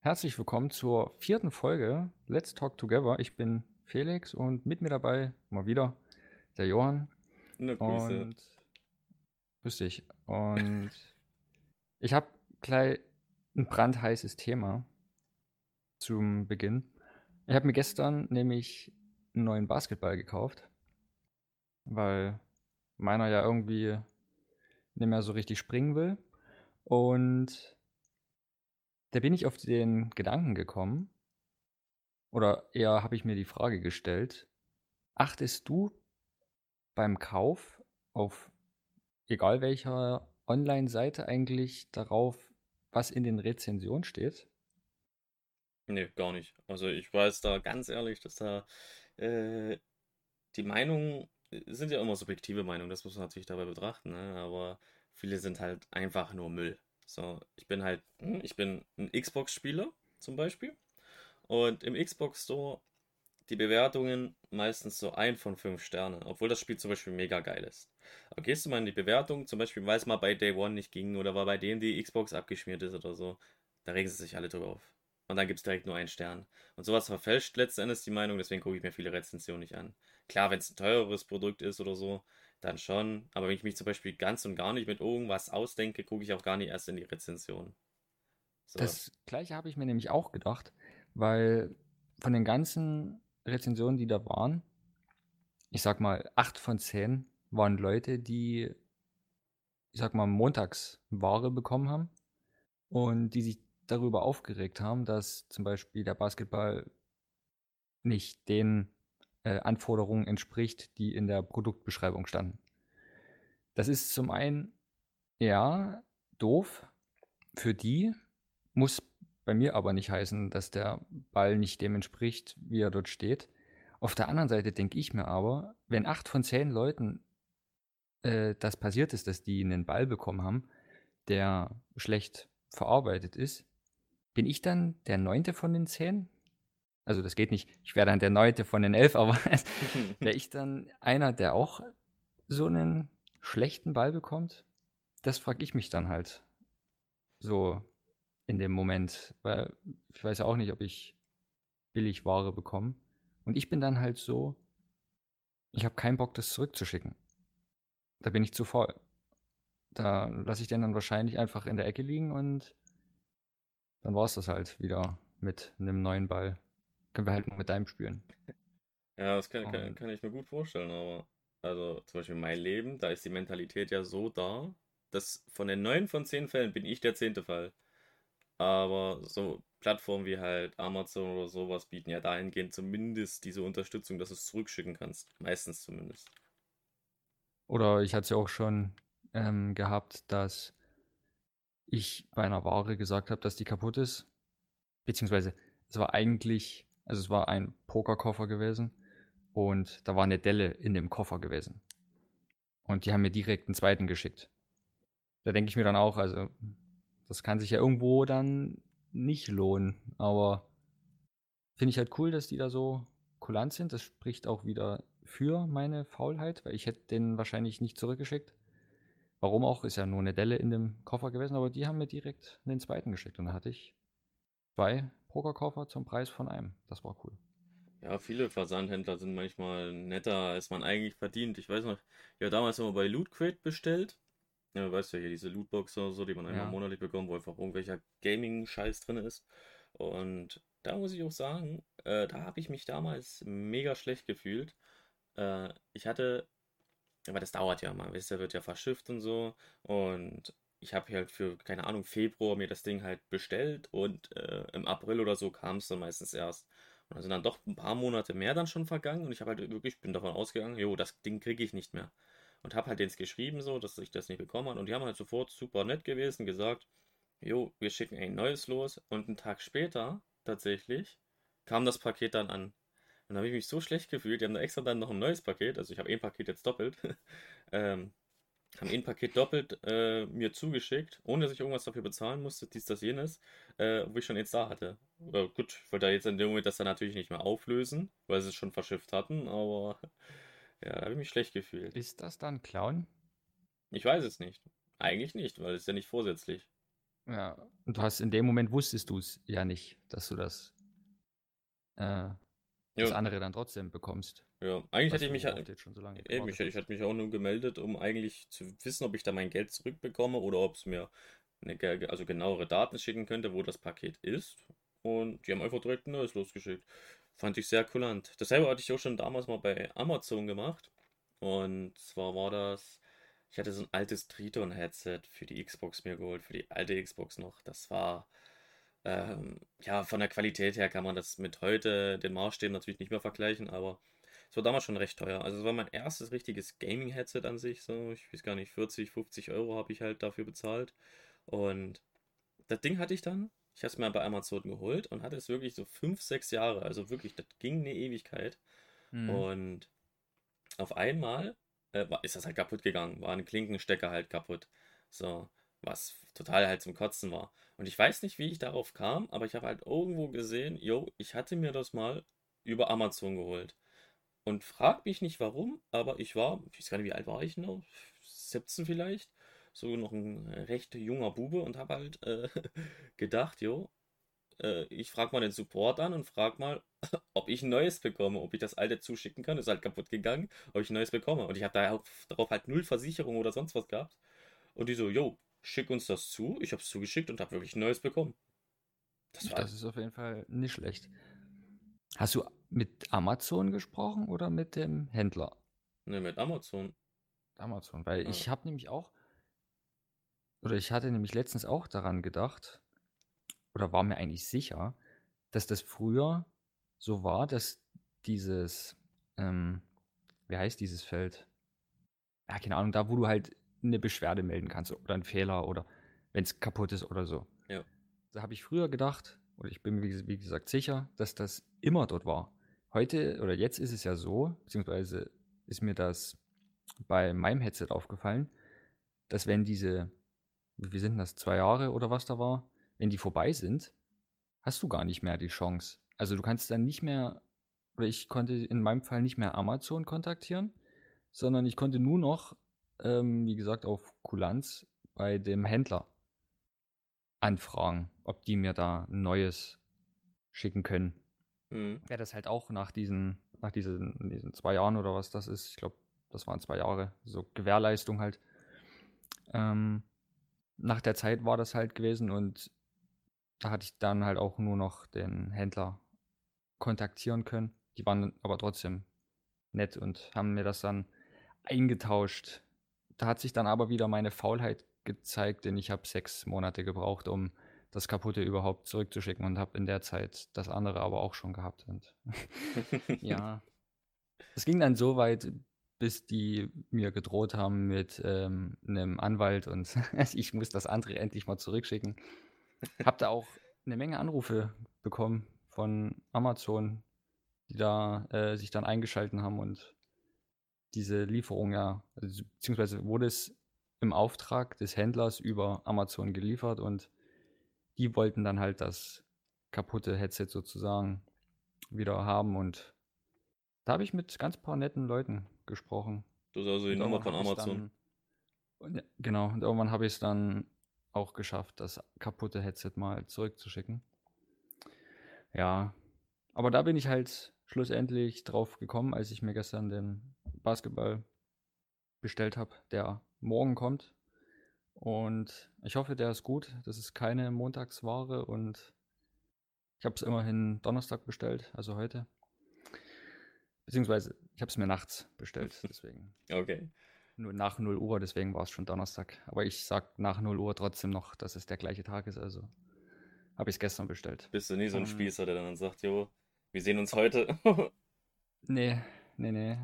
Herzlich willkommen zur vierten Folge Let's Talk Together. Ich bin Felix und mit mir dabei mal wieder der Johann. Na, Grüße. Und grüß dich. Und ich habe gleich ein brandheißes Thema zum Beginn. Ich habe mir gestern nämlich einen neuen Basketball gekauft, weil meiner ja irgendwie nicht mehr so richtig springen will. Und da bin ich auf den Gedanken gekommen, oder eher habe ich mir die Frage gestellt, achtest du beim Kauf auf egal welcher Online-Seite eigentlich darauf, was in den Rezensionen steht? Nee, gar nicht. Also ich weiß da ganz ehrlich, dass da äh, die Meinungen äh, sind ja immer subjektive Meinungen, das muss man natürlich dabei betrachten, ne? aber viele sind halt einfach nur Müll. So, ich bin halt, hm, ich bin ein Xbox-Spieler zum Beispiel. Und im Xbox Store die Bewertungen meistens so ein von fünf Sternen, obwohl das Spiel zum Beispiel mega geil ist. Aber gehst du mal in die Bewertung, zum Beispiel, weil es mal bei Day One nicht ging oder weil bei denen die Xbox abgeschmiert ist oder so, da regen sie sich alle drüber auf. Und dann gibt es direkt nur einen Stern. Und sowas verfälscht letzten Endes die Meinung, deswegen gucke ich mir viele Rezensionen nicht an. Klar, wenn es ein teureres Produkt ist oder so, dann schon. Aber wenn ich mich zum Beispiel ganz und gar nicht mit irgendwas ausdenke, gucke ich auch gar nicht erst in die Rezension. So. Das gleiche habe ich mir nämlich auch gedacht, weil von den ganzen Rezensionen, die da waren, ich sag mal, acht von zehn waren Leute, die, ich sag mal, montags Ware bekommen haben und die sich darüber aufgeregt haben, dass zum Beispiel der Basketball nicht den äh, Anforderungen entspricht, die in der Produktbeschreibung standen. Das ist zum einen ja doof für die, muss bei mir aber nicht heißen, dass der Ball nicht dem entspricht, wie er dort steht. Auf der anderen Seite denke ich mir aber, wenn acht von zehn Leuten äh, das passiert ist, dass die einen Ball bekommen haben, der schlecht verarbeitet ist, bin ich dann der neunte von den zehn? Also das geht nicht, ich wäre dann der neunte von den elf, aber wäre ich dann einer, der auch so einen schlechten Ball bekommt? Das frage ich mich dann halt so in dem Moment, weil ich weiß ja auch nicht, ob ich billig Ware bekomme. Und ich bin dann halt so, ich habe keinen Bock, das zurückzuschicken. Da bin ich zu voll. Da lasse ich den dann wahrscheinlich einfach in der Ecke liegen und dann war es das halt wieder mit einem neuen Ball können wir halt nur mit deinem spielen. Ja, das kann, kann, kann ich mir gut vorstellen, aber also zum Beispiel mein Leben, da ist die Mentalität ja so da, dass von den neun von zehn Fällen bin ich der zehnte Fall. Aber so Plattformen wie halt Amazon oder sowas bieten ja dahingehend zumindest diese Unterstützung, dass du es zurückschicken kannst. Meistens zumindest. Oder ich hatte es ja auch schon ähm, gehabt, dass ich bei einer Ware gesagt habe, dass die kaputt ist. Beziehungsweise es war eigentlich also es war ein Pokerkoffer gewesen und da war eine Delle in dem Koffer gewesen. Und die haben mir direkt einen zweiten geschickt. Da denke ich mir dann auch, also das kann sich ja irgendwo dann nicht lohnen. Aber finde ich halt cool, dass die da so kulant sind. Das spricht auch wieder für meine Faulheit, weil ich hätte den wahrscheinlich nicht zurückgeschickt. Warum auch, ist ja nur eine Delle in dem Koffer gewesen, aber die haben mir direkt den zweiten geschickt und da hatte ich zwei Pokerkoffer zum Preis von einem. Das war cool. Ja, viele Versandhändler sind manchmal netter, als man eigentlich verdient. Ich weiß noch, ja, damals haben wir bei Loot Crate bestellt. Ja, weißt du ja, hier diese Lootbox oder so, die man einmal ja. monatlich bekommt, wo einfach irgendwelcher Gaming-Scheiß drin ist. Und da muss ich auch sagen, äh, da habe ich mich damals mega schlecht gefühlt. Äh, ich hatte, aber das dauert ja mal, wisst ihr, wird ja verschifft und so. Und ich habe halt für, keine Ahnung, Februar mir das Ding halt bestellt und äh, im April oder so kam es dann meistens erst. Und dann sind dann doch ein paar Monate mehr dann schon vergangen und ich habe halt wirklich, bin davon ausgegangen, jo, das Ding kriege ich nicht mehr. Und habe halt denen geschrieben so, dass ich das nicht bekommen habe und die haben halt sofort super nett gewesen, gesagt, jo, wir schicken ein neues los und einen Tag später tatsächlich kam das Paket dann an. Und da habe ich mich so schlecht gefühlt, die haben da extra dann noch ein neues Paket, also ich habe ein Paket jetzt doppelt, ähm, haben ein Paket doppelt äh, mir zugeschickt, ohne dass ich irgendwas dafür bezahlen musste, dies, das, jenes, äh, wo ich schon eins da hatte. Oder gut, ich wollte da jetzt in dem Moment das dann natürlich nicht mehr auflösen, weil sie es schon verschifft hatten, aber ja, da habe ich mich schlecht gefühlt. Ist das dann Clown? Ich weiß es nicht. Eigentlich nicht, weil es ist ja nicht vorsätzlich. Ja, und du hast in dem Moment wusstest du es ja nicht, dass du das, äh, das andere dann trotzdem bekommst. Ja, eigentlich hätte ich mich halt, schon so lange eben, ich, ich hätte mich auch nur gemeldet, um eigentlich zu wissen, ob ich da mein Geld zurückbekomme oder ob es mir eine, also genauere Daten schicken könnte, wo das Paket ist. Und die haben einfach direkt ein neues losgeschickt. Fand ich sehr kulant. Dasselbe hatte ich auch schon damals mal bei Amazon gemacht. Und zwar war das, ich hatte so ein altes Triton-Headset für die Xbox mir geholt, für die alte Xbox noch. Das war, ähm, ja, von der Qualität her kann man das mit heute, den Maßstäben natürlich nicht mehr vergleichen, aber es war damals schon recht teuer. Also es war mein erstes richtiges Gaming-Headset an sich, so, ich weiß gar nicht, 40, 50 Euro habe ich halt dafür bezahlt. Und das Ding hatte ich dann, ich habe es mir bei Amazon geholt und hatte es wirklich so 5, 6 Jahre, also wirklich, das ging eine Ewigkeit. Mhm. Und auf einmal äh, ist das halt kaputt gegangen, war ein Klinkenstecker halt kaputt. So, was total halt zum Kotzen war. Und ich weiß nicht, wie ich darauf kam, aber ich habe halt irgendwo gesehen, yo, ich hatte mir das mal über Amazon geholt. Und frag mich nicht warum, aber ich war, ich weiß gar nicht, wie alt war ich noch? 17 vielleicht? So noch ein recht junger Bube und habe halt äh, gedacht, jo, äh, ich frage mal den Support an und frage mal, ob ich ein neues bekomme, ob ich das alte zuschicken kann. Ist halt kaputt gegangen, ob ich ein neues bekomme. Und ich habe da darauf halt null Versicherung oder sonst was gehabt. Und die so, jo, schick uns das zu. Ich habe es zugeschickt und habe wirklich ein neues bekommen. Das, das ist auf jeden Fall nicht schlecht. Hast du mit Amazon gesprochen oder mit dem Händler? Ne, mit Amazon. Amazon, weil ja. ich habe nämlich auch, oder ich hatte nämlich letztens auch daran gedacht, oder war mir eigentlich sicher, dass das früher so war, dass dieses, ähm, wie heißt dieses Feld? Ja, keine Ahnung, da wo du halt eine Beschwerde melden kannst oder einen Fehler oder wenn es kaputt ist oder so. Ja. Da habe ich früher gedacht, oder ich bin mir wie gesagt sicher, dass das immer dort war. Heute oder jetzt ist es ja so, beziehungsweise ist mir das bei meinem Headset aufgefallen, dass wenn diese, wie sind das, zwei Jahre oder was da war, wenn die vorbei sind, hast du gar nicht mehr die Chance. Also du kannst dann nicht mehr, oder ich konnte in meinem Fall nicht mehr Amazon kontaktieren, sondern ich konnte nur noch, ähm, wie gesagt, auf Kulanz bei dem Händler anfragen, ob die mir da ein neues schicken können. Mhm. Ja, das halt auch nach diesen, nach diesen, diesen zwei Jahren oder was das ist, ich glaube, das waren zwei Jahre, so Gewährleistung halt. Ähm, nach der Zeit war das halt gewesen und da hatte ich dann halt auch nur noch den Händler kontaktieren können. Die waren aber trotzdem nett und haben mir das dann eingetauscht. Da hat sich dann aber wieder meine Faulheit gezeigt, denn ich habe sechs Monate gebraucht, um das kaputte überhaupt zurückzuschicken und habe in der Zeit das andere aber auch schon gehabt. Und ja, es ging dann so weit, bis die mir gedroht haben mit ähm, einem Anwalt und ich muss das andere endlich mal zurückschicken. Hab da auch eine Menge Anrufe bekommen von Amazon, die da äh, sich dann eingeschalten haben und diese Lieferung ja, also, beziehungsweise wurde es im Auftrag des Händlers über Amazon geliefert und die wollten dann halt das kaputte Headset sozusagen wieder haben und da habe ich mit ganz paar netten Leuten gesprochen. Das ist also die Nummer von Amazon. Dann, genau, und irgendwann habe ich es dann auch geschafft, das kaputte Headset mal zurückzuschicken. Ja, aber da bin ich halt schlussendlich drauf gekommen, als ich mir gestern den Basketball bestellt habe, der morgen kommt. Und ich hoffe, der ist gut. Das ist keine Montagsware und ich habe es immerhin Donnerstag bestellt, also heute. Beziehungsweise, ich habe es mir nachts bestellt, deswegen. Okay nur nach 0 Uhr, deswegen war es schon Donnerstag. Aber ich sag nach 0 Uhr trotzdem noch, dass es der gleiche Tag ist, also habe ich es gestern bestellt. Bist du nie so ein um, Spießer, der dann sagt, jo, wir sehen uns heute? nee, nee, nee.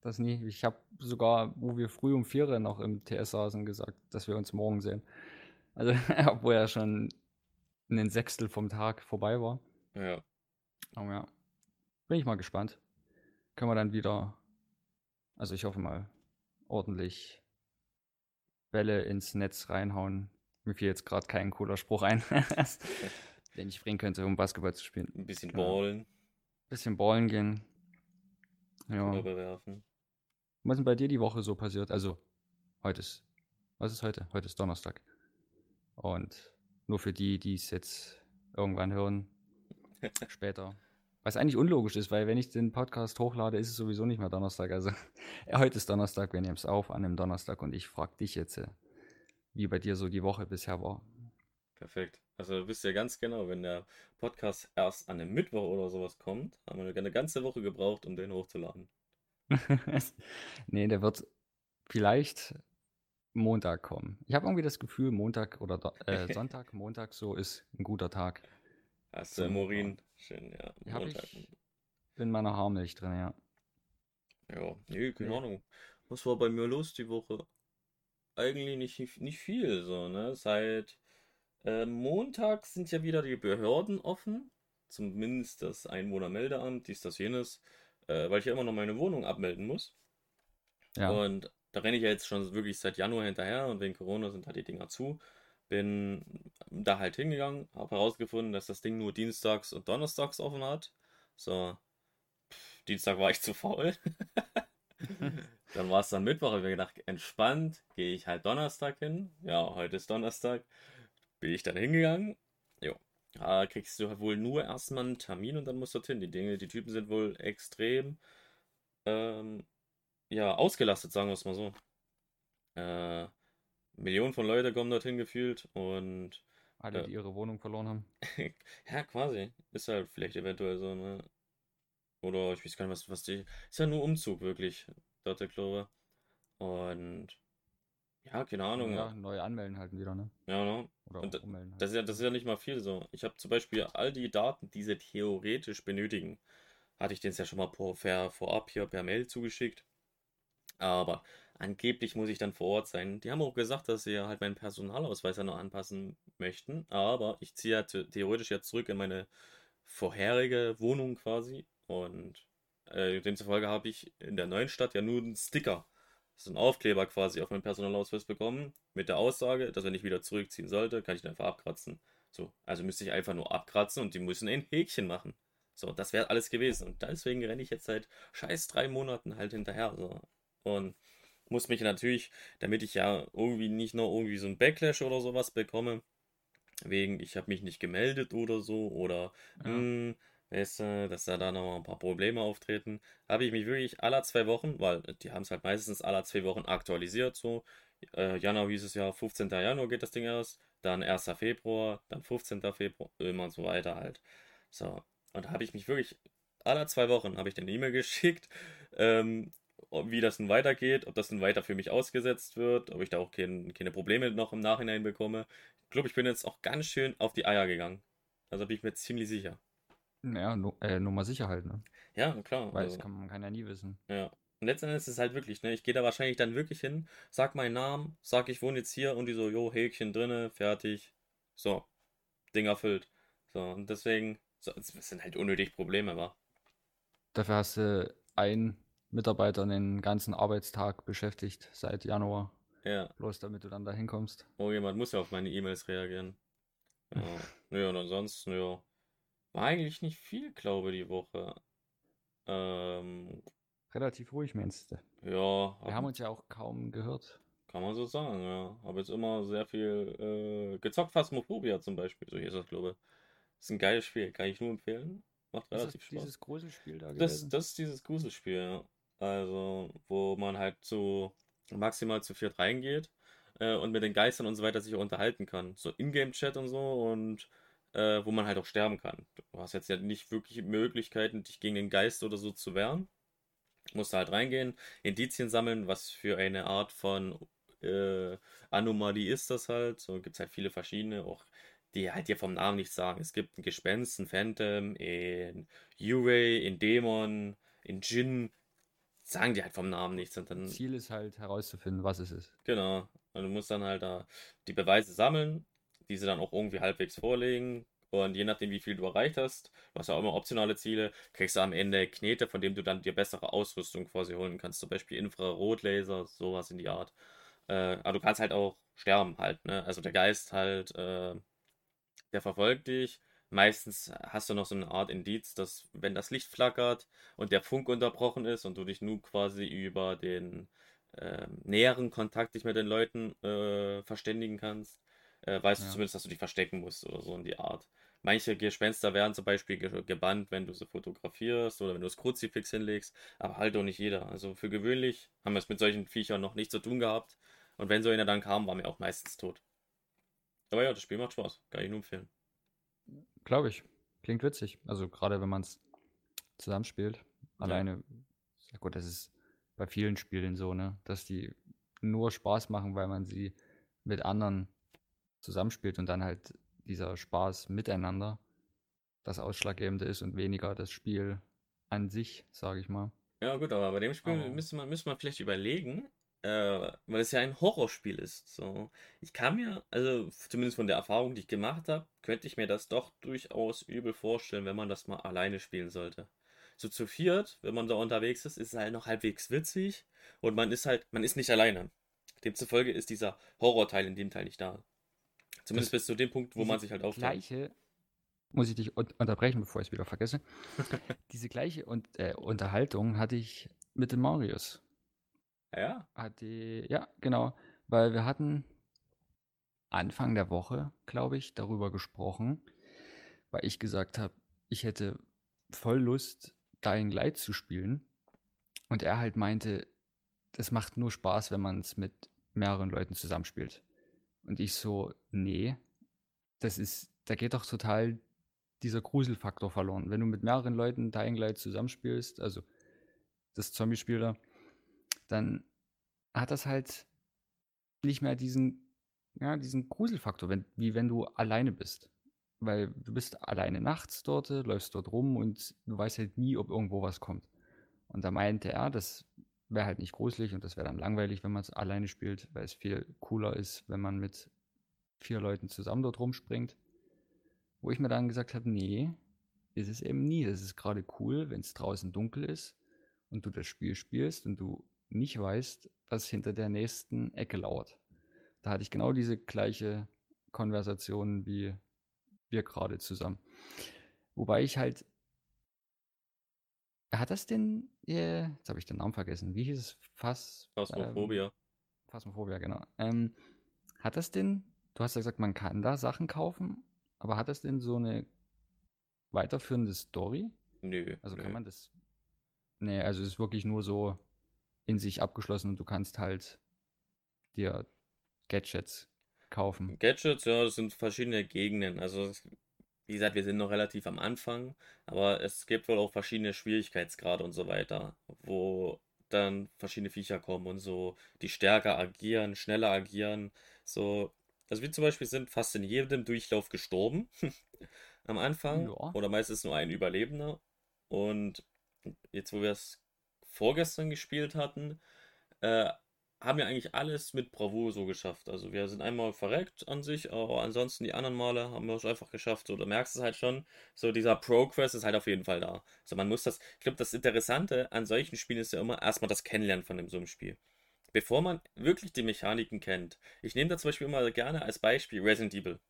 Das nie. Ich habe sogar, wo wir früh um 4 Uhr noch im TS saßen, gesagt, dass wir uns morgen sehen. Also, obwohl ja schon ein Sechstel vom Tag vorbei war. Ja. Aber ja. Bin ich mal gespannt. Können wir dann wieder, also ich hoffe mal, ordentlich Bälle ins Netz reinhauen. Mir fiel jetzt gerade kein cooler Spruch ein, den ich bringen könnte, um Basketball zu spielen. Ein bisschen genau. ballen. Ein bisschen ballen gehen. Ja. Überwerfen. Was ist denn bei dir die Woche so passiert? Also, heute ist, was ist heute? Heute ist Donnerstag. Und Nur für die, die es jetzt irgendwann hören. Später. Was eigentlich unlogisch ist, weil wenn ich den Podcast hochlade, ist es sowieso nicht mehr Donnerstag. Also heute ist Donnerstag, wir nehmen es auf an einem Donnerstag und ich frage dich jetzt, äh, wie bei dir so die Woche bisher war. Perfekt. Also du wisst ja ganz genau, wenn der Podcast erst an einem Mittwoch oder sowas kommt, haben wir eine ganze Woche gebraucht, um den hochzuladen. nee, der wird vielleicht Montag kommen. Ich habe irgendwie das Gefühl, Montag oder äh, Sonntag, Montag so ist ein guter Tag. Hast du Morin? Schön, ja. Hab ich in meiner Haarmilch drin, ja. Ja, nee, keine ja. Ahnung. Was war bei mir los die Woche? Eigentlich nicht, nicht viel, so, ne? Seit äh, Montag sind ja wieder die Behörden offen. Zumindest das Einwohnermeldeamt, dies, das, jenes. Äh, weil ich ja immer noch meine Wohnung abmelden muss. Ja. Und da renne ich ja jetzt schon wirklich seit Januar hinterher und wegen Corona sind halt die Dinger zu. Bin da halt hingegangen, habe herausgefunden, dass das Ding nur dienstags und donnerstags offen hat. So, Pff, Dienstag war ich zu faul. dann war es dann Mittwoch, habe ich mir gedacht, entspannt, gehe ich halt Donnerstag hin. Ja, heute ist Donnerstag. Bin ich dann hingegangen. Jo. Da kriegst du halt wohl nur erstmal einen Termin und dann musst du hin. Die Dinge, die Typen sind wohl extrem ähm, ja, ausgelastet, sagen wir es mal so. Äh, Millionen von Leuten kommen dorthin gefühlt und. Alle, die ihre Wohnung verloren haben. ja, quasi. Ist halt vielleicht eventuell so, ne? Oder ich weiß gar nicht, was, was die. Ist ja nur Umzug, wirklich, dort der Glaube. Und. Ja, keine Ahnung. Ja, neu anmelden halt wieder, ne? Ja, ne? Oder und ummelden. Halt. Das, ist ja, das ist ja nicht mal viel so. Ich habe zum Beispiel all die Daten, die sie theoretisch benötigen, hatte ich denen ja schon mal per, vorab hier per Mail zugeschickt. Aber Angeblich muss ich dann vor Ort sein. Die haben auch gesagt, dass sie halt meinen Personalausweis ja noch anpassen möchten. Aber ich ziehe ja theoretisch jetzt zurück in meine vorherige Wohnung quasi. Und äh, demzufolge habe ich in der neuen Stadt ja nur einen Sticker. So einen Aufkleber quasi auf meinen Personalausweis bekommen. Mit der Aussage, dass wenn ich wieder zurückziehen sollte, kann ich den einfach abkratzen. So, also müsste ich einfach nur abkratzen und die müssen ein Häkchen machen. So, das wäre alles gewesen. Und deswegen renne ich jetzt seit scheiß drei Monaten halt hinterher. So. Und muss mich natürlich, damit ich ja irgendwie nicht noch irgendwie so ein Backlash oder sowas bekomme, wegen ich habe mich nicht gemeldet oder so oder ja. mh, hm, weißt du, dass da dann noch ein paar Probleme auftreten, habe ich mich wirklich aller zwei Wochen, weil die haben es halt meistens aller zwei Wochen aktualisiert, so äh, Januar hieß es ja, 15. Januar geht das Ding erst, dann 1. Februar, dann 15. Februar, immer und so weiter halt. So, und da habe ich mich wirklich aller zwei Wochen habe ich den E-Mail geschickt, ähm, wie das nun weitergeht, ob das nun weiter für mich ausgesetzt wird, ob ich da auch kein, keine Probleme noch im Nachhinein bekomme. Ich glaube, ich bin jetzt auch ganz schön auf die Eier gegangen. Also bin ich mir ziemlich sicher. Ja, no, äh, Nummer Sicherheit, ne? Ja, klar. Weil also, das kann man kann ja nie wissen. Ja. Und letztendlich ist es halt wirklich, ne? Ich gehe da wahrscheinlich dann wirklich hin, sag meinen Namen, sag, ich wohne jetzt hier und die so, jo, Häkchen drinne, fertig. So. Ding erfüllt. So, und deswegen, so, das sind halt unnötig Probleme, wa? Dafür hast du ein Mitarbeiter den ganzen Arbeitstag beschäftigt seit Januar. Ja. Bloß damit du dann da hinkommst. Oh, jemand muss ja auf meine E-Mails reagieren. Ja. naja, und ansonsten, ja. War eigentlich nicht viel, glaube ich, die Woche. Ähm, Relativ ruhig, meinst du? Ja. Wir haben uns ja auch kaum gehört. Kann man so sagen, ja. Habe jetzt immer sehr viel äh, gezockt, Phasmophobia zum Beispiel. So hier ist das, glaube ich. Das ist ein geiles Spiel, kann ich nur empfehlen. Macht relativ ist Spaß. dieses Gruselspiel da das, das ist dieses Gruselspiel, ja. Also, wo man halt zu maximal zu viert reingeht äh, und mit den Geistern und so weiter sich unterhalten kann. So Ingame-Chat und so und äh, wo man halt auch sterben kann. Du hast jetzt ja nicht wirklich Möglichkeiten, dich gegen den Geist oder so zu wehren. Musst halt reingehen, Indizien sammeln, was für eine Art von äh, Anomalie ist das halt. So gibt es halt viele verschiedene, auch die halt dir vom Namen nichts sagen. Es gibt ein Gespenst, ein Phantom, ein Uray, ein Dämon, ein Djinn, sagen die halt vom Namen nichts. Und dann, Ziel ist halt herauszufinden, was es ist. Genau. Und du musst dann halt da die Beweise sammeln, diese dann auch irgendwie halbwegs vorlegen. Und je nachdem, wie viel du erreicht hast, du hast ja auch immer optionale Ziele, kriegst du am Ende Knete, von dem du dann dir bessere Ausrüstung quasi holen kannst. Zum Beispiel Infrarotlaser, sowas in die Art. Äh, aber du kannst halt auch sterben halt, ne? Also der Geist halt, äh, der verfolgt dich Meistens hast du noch so eine Art Indiz, dass wenn das Licht flackert und der Funk unterbrochen ist und du dich nun quasi über den äh, näheren Kontakt dich mit den Leuten äh, verständigen kannst, äh, weißt ja. du zumindest, dass du dich verstecken musst oder so in die Art. Manche Gespenster werden zum Beispiel gebannt, wenn du sie fotografierst oder wenn du das Kruzifix hinlegst, aber halt doch nicht jeder. Also für gewöhnlich haben wir es mit solchen Viechern noch nicht zu tun gehabt. Und wenn so einer dann kam, waren wir auch meistens tot. Aber ja, das Spiel macht Spaß. Kann ich nur empfehlen. Glaube ich. Klingt witzig. Also gerade wenn man es zusammenspielt. Alleine, ja gut, das ist bei vielen Spielen so, ne? Dass die nur Spaß machen, weil man sie mit anderen zusammenspielt und dann halt dieser Spaß miteinander das Ausschlaggebende ist und weniger das Spiel an sich, sage ich mal. Ja, gut, aber bei dem Spiel oh. müsste man, müsste man vielleicht überlegen, äh, weil es ja ein Horrorspiel ist. So. Ich kann mir, also zumindest von der Erfahrung, die ich gemacht habe, könnte ich mir das doch durchaus übel vorstellen, wenn man das mal alleine spielen sollte. So zu viert, wenn man da unterwegs ist, ist es halt noch halbwegs witzig und man ist halt, man ist nicht alleine. Demzufolge ist dieser Horrorteil in dem Teil nicht da. Zumindest bis zu dem Punkt, wo man sich halt aufhält. Gleiche, muss ich dich unterbrechen, bevor ich es wieder vergesse. diese gleiche Un äh, Unterhaltung hatte ich mit dem Marius. Ja. Hat die, ja, genau. Weil wir hatten Anfang der Woche, glaube ich, darüber gesprochen, weil ich gesagt habe, ich hätte voll Lust, Dying Light zu spielen. Und er halt meinte, das macht nur Spaß, wenn man es mit mehreren Leuten zusammenspielt. Und ich so, nee, das ist, da geht doch total dieser Gruselfaktor verloren. Wenn du mit mehreren Leuten Dying Light zusammenspielst, also das Zombie-Spiel da, dann hat das halt nicht mehr diesen, ja, diesen Gruselfaktor, wenn, wie wenn du alleine bist. Weil du bist alleine nachts dort, läufst dort rum und du weißt halt nie, ob irgendwo was kommt. Und da meinte er, das wäre halt nicht gruselig und das wäre dann langweilig, wenn man es alleine spielt, weil es viel cooler ist, wenn man mit vier Leuten zusammen dort rumspringt. Wo ich mir dann gesagt habe, nee, ist es eben nie. Das ist gerade cool, wenn es draußen dunkel ist und du das Spiel spielst und du nicht weißt, was hinter der nächsten Ecke lauert. Da hatte ich genau diese gleiche Konversation wie wir gerade zusammen. Wobei ich halt. Hat das denn. Yeah, jetzt habe ich den Namen vergessen. Wie hieß es? Fass. Phasmophobia. Ähm, Phasmophobia, genau. Ähm, hat das denn. Du hast ja gesagt, man kann da Sachen kaufen, aber hat das denn so eine weiterführende Story? Nö. Also nö. kann man das. Nee, also es ist wirklich nur so in sich abgeschlossen und du kannst halt dir Gadgets kaufen. Gadgets, ja, das sind verschiedene Gegenden. Also, wie gesagt, wir sind noch relativ am Anfang, aber es gibt wohl auch verschiedene Schwierigkeitsgrade und so weiter, wo dann verschiedene Viecher kommen und so, die stärker agieren, schneller agieren. So, also wir zum Beispiel sind fast in jedem Durchlauf gestorben am Anfang ja. oder meistens nur ein Überlebender. Und jetzt, wo wir es vorgestern gespielt hatten, äh, haben wir eigentlich alles mit Bravour so geschafft. Also wir sind einmal verreckt an sich, aber ansonsten die anderen Male haben wir es einfach geschafft. So, da merkst du es halt schon, so dieser Progress ist halt auf jeden Fall da. So, man muss das, ich glaube, das Interessante an solchen Spielen ist ja immer erstmal das Kennenlernen von dem, so einem Spiel. Bevor man wirklich die Mechaniken kennt. Ich nehme da zum Beispiel immer gerne als Beispiel Resident Evil.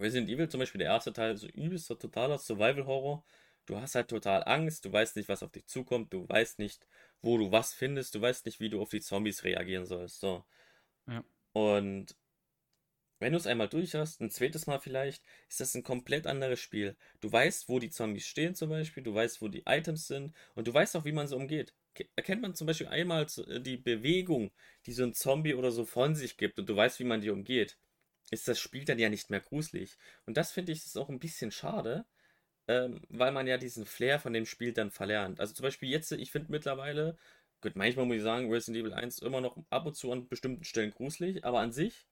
Resident Evil zum Beispiel, der erste Teil, so übelster, totaler Survival-Horror du hast halt total Angst, du weißt nicht, was auf dich zukommt, du weißt nicht, wo du was findest, du weißt nicht, wie du auf die Zombies reagieren sollst. So. Ja. Und wenn du es einmal durch hast, ein zweites Mal vielleicht, ist das ein komplett anderes Spiel. Du weißt, wo die Zombies stehen zum Beispiel, du weißt, wo die Items sind und du weißt auch, wie man sie umgeht. Erkennt man zum Beispiel einmal äh, die Bewegung, die so ein Zombie oder so von sich gibt und du weißt, wie man die umgeht, ist das Spiel dann ja nicht mehr gruselig. Und das finde ich ist auch ein bisschen schade, ähm, weil man ja diesen Flair von dem Spiel dann verlernt. Also zum Beispiel jetzt, ich finde mittlerweile, gut, manchmal muss ich sagen, Resident Evil 1 immer noch ab und zu an bestimmten Stellen gruselig, aber an sich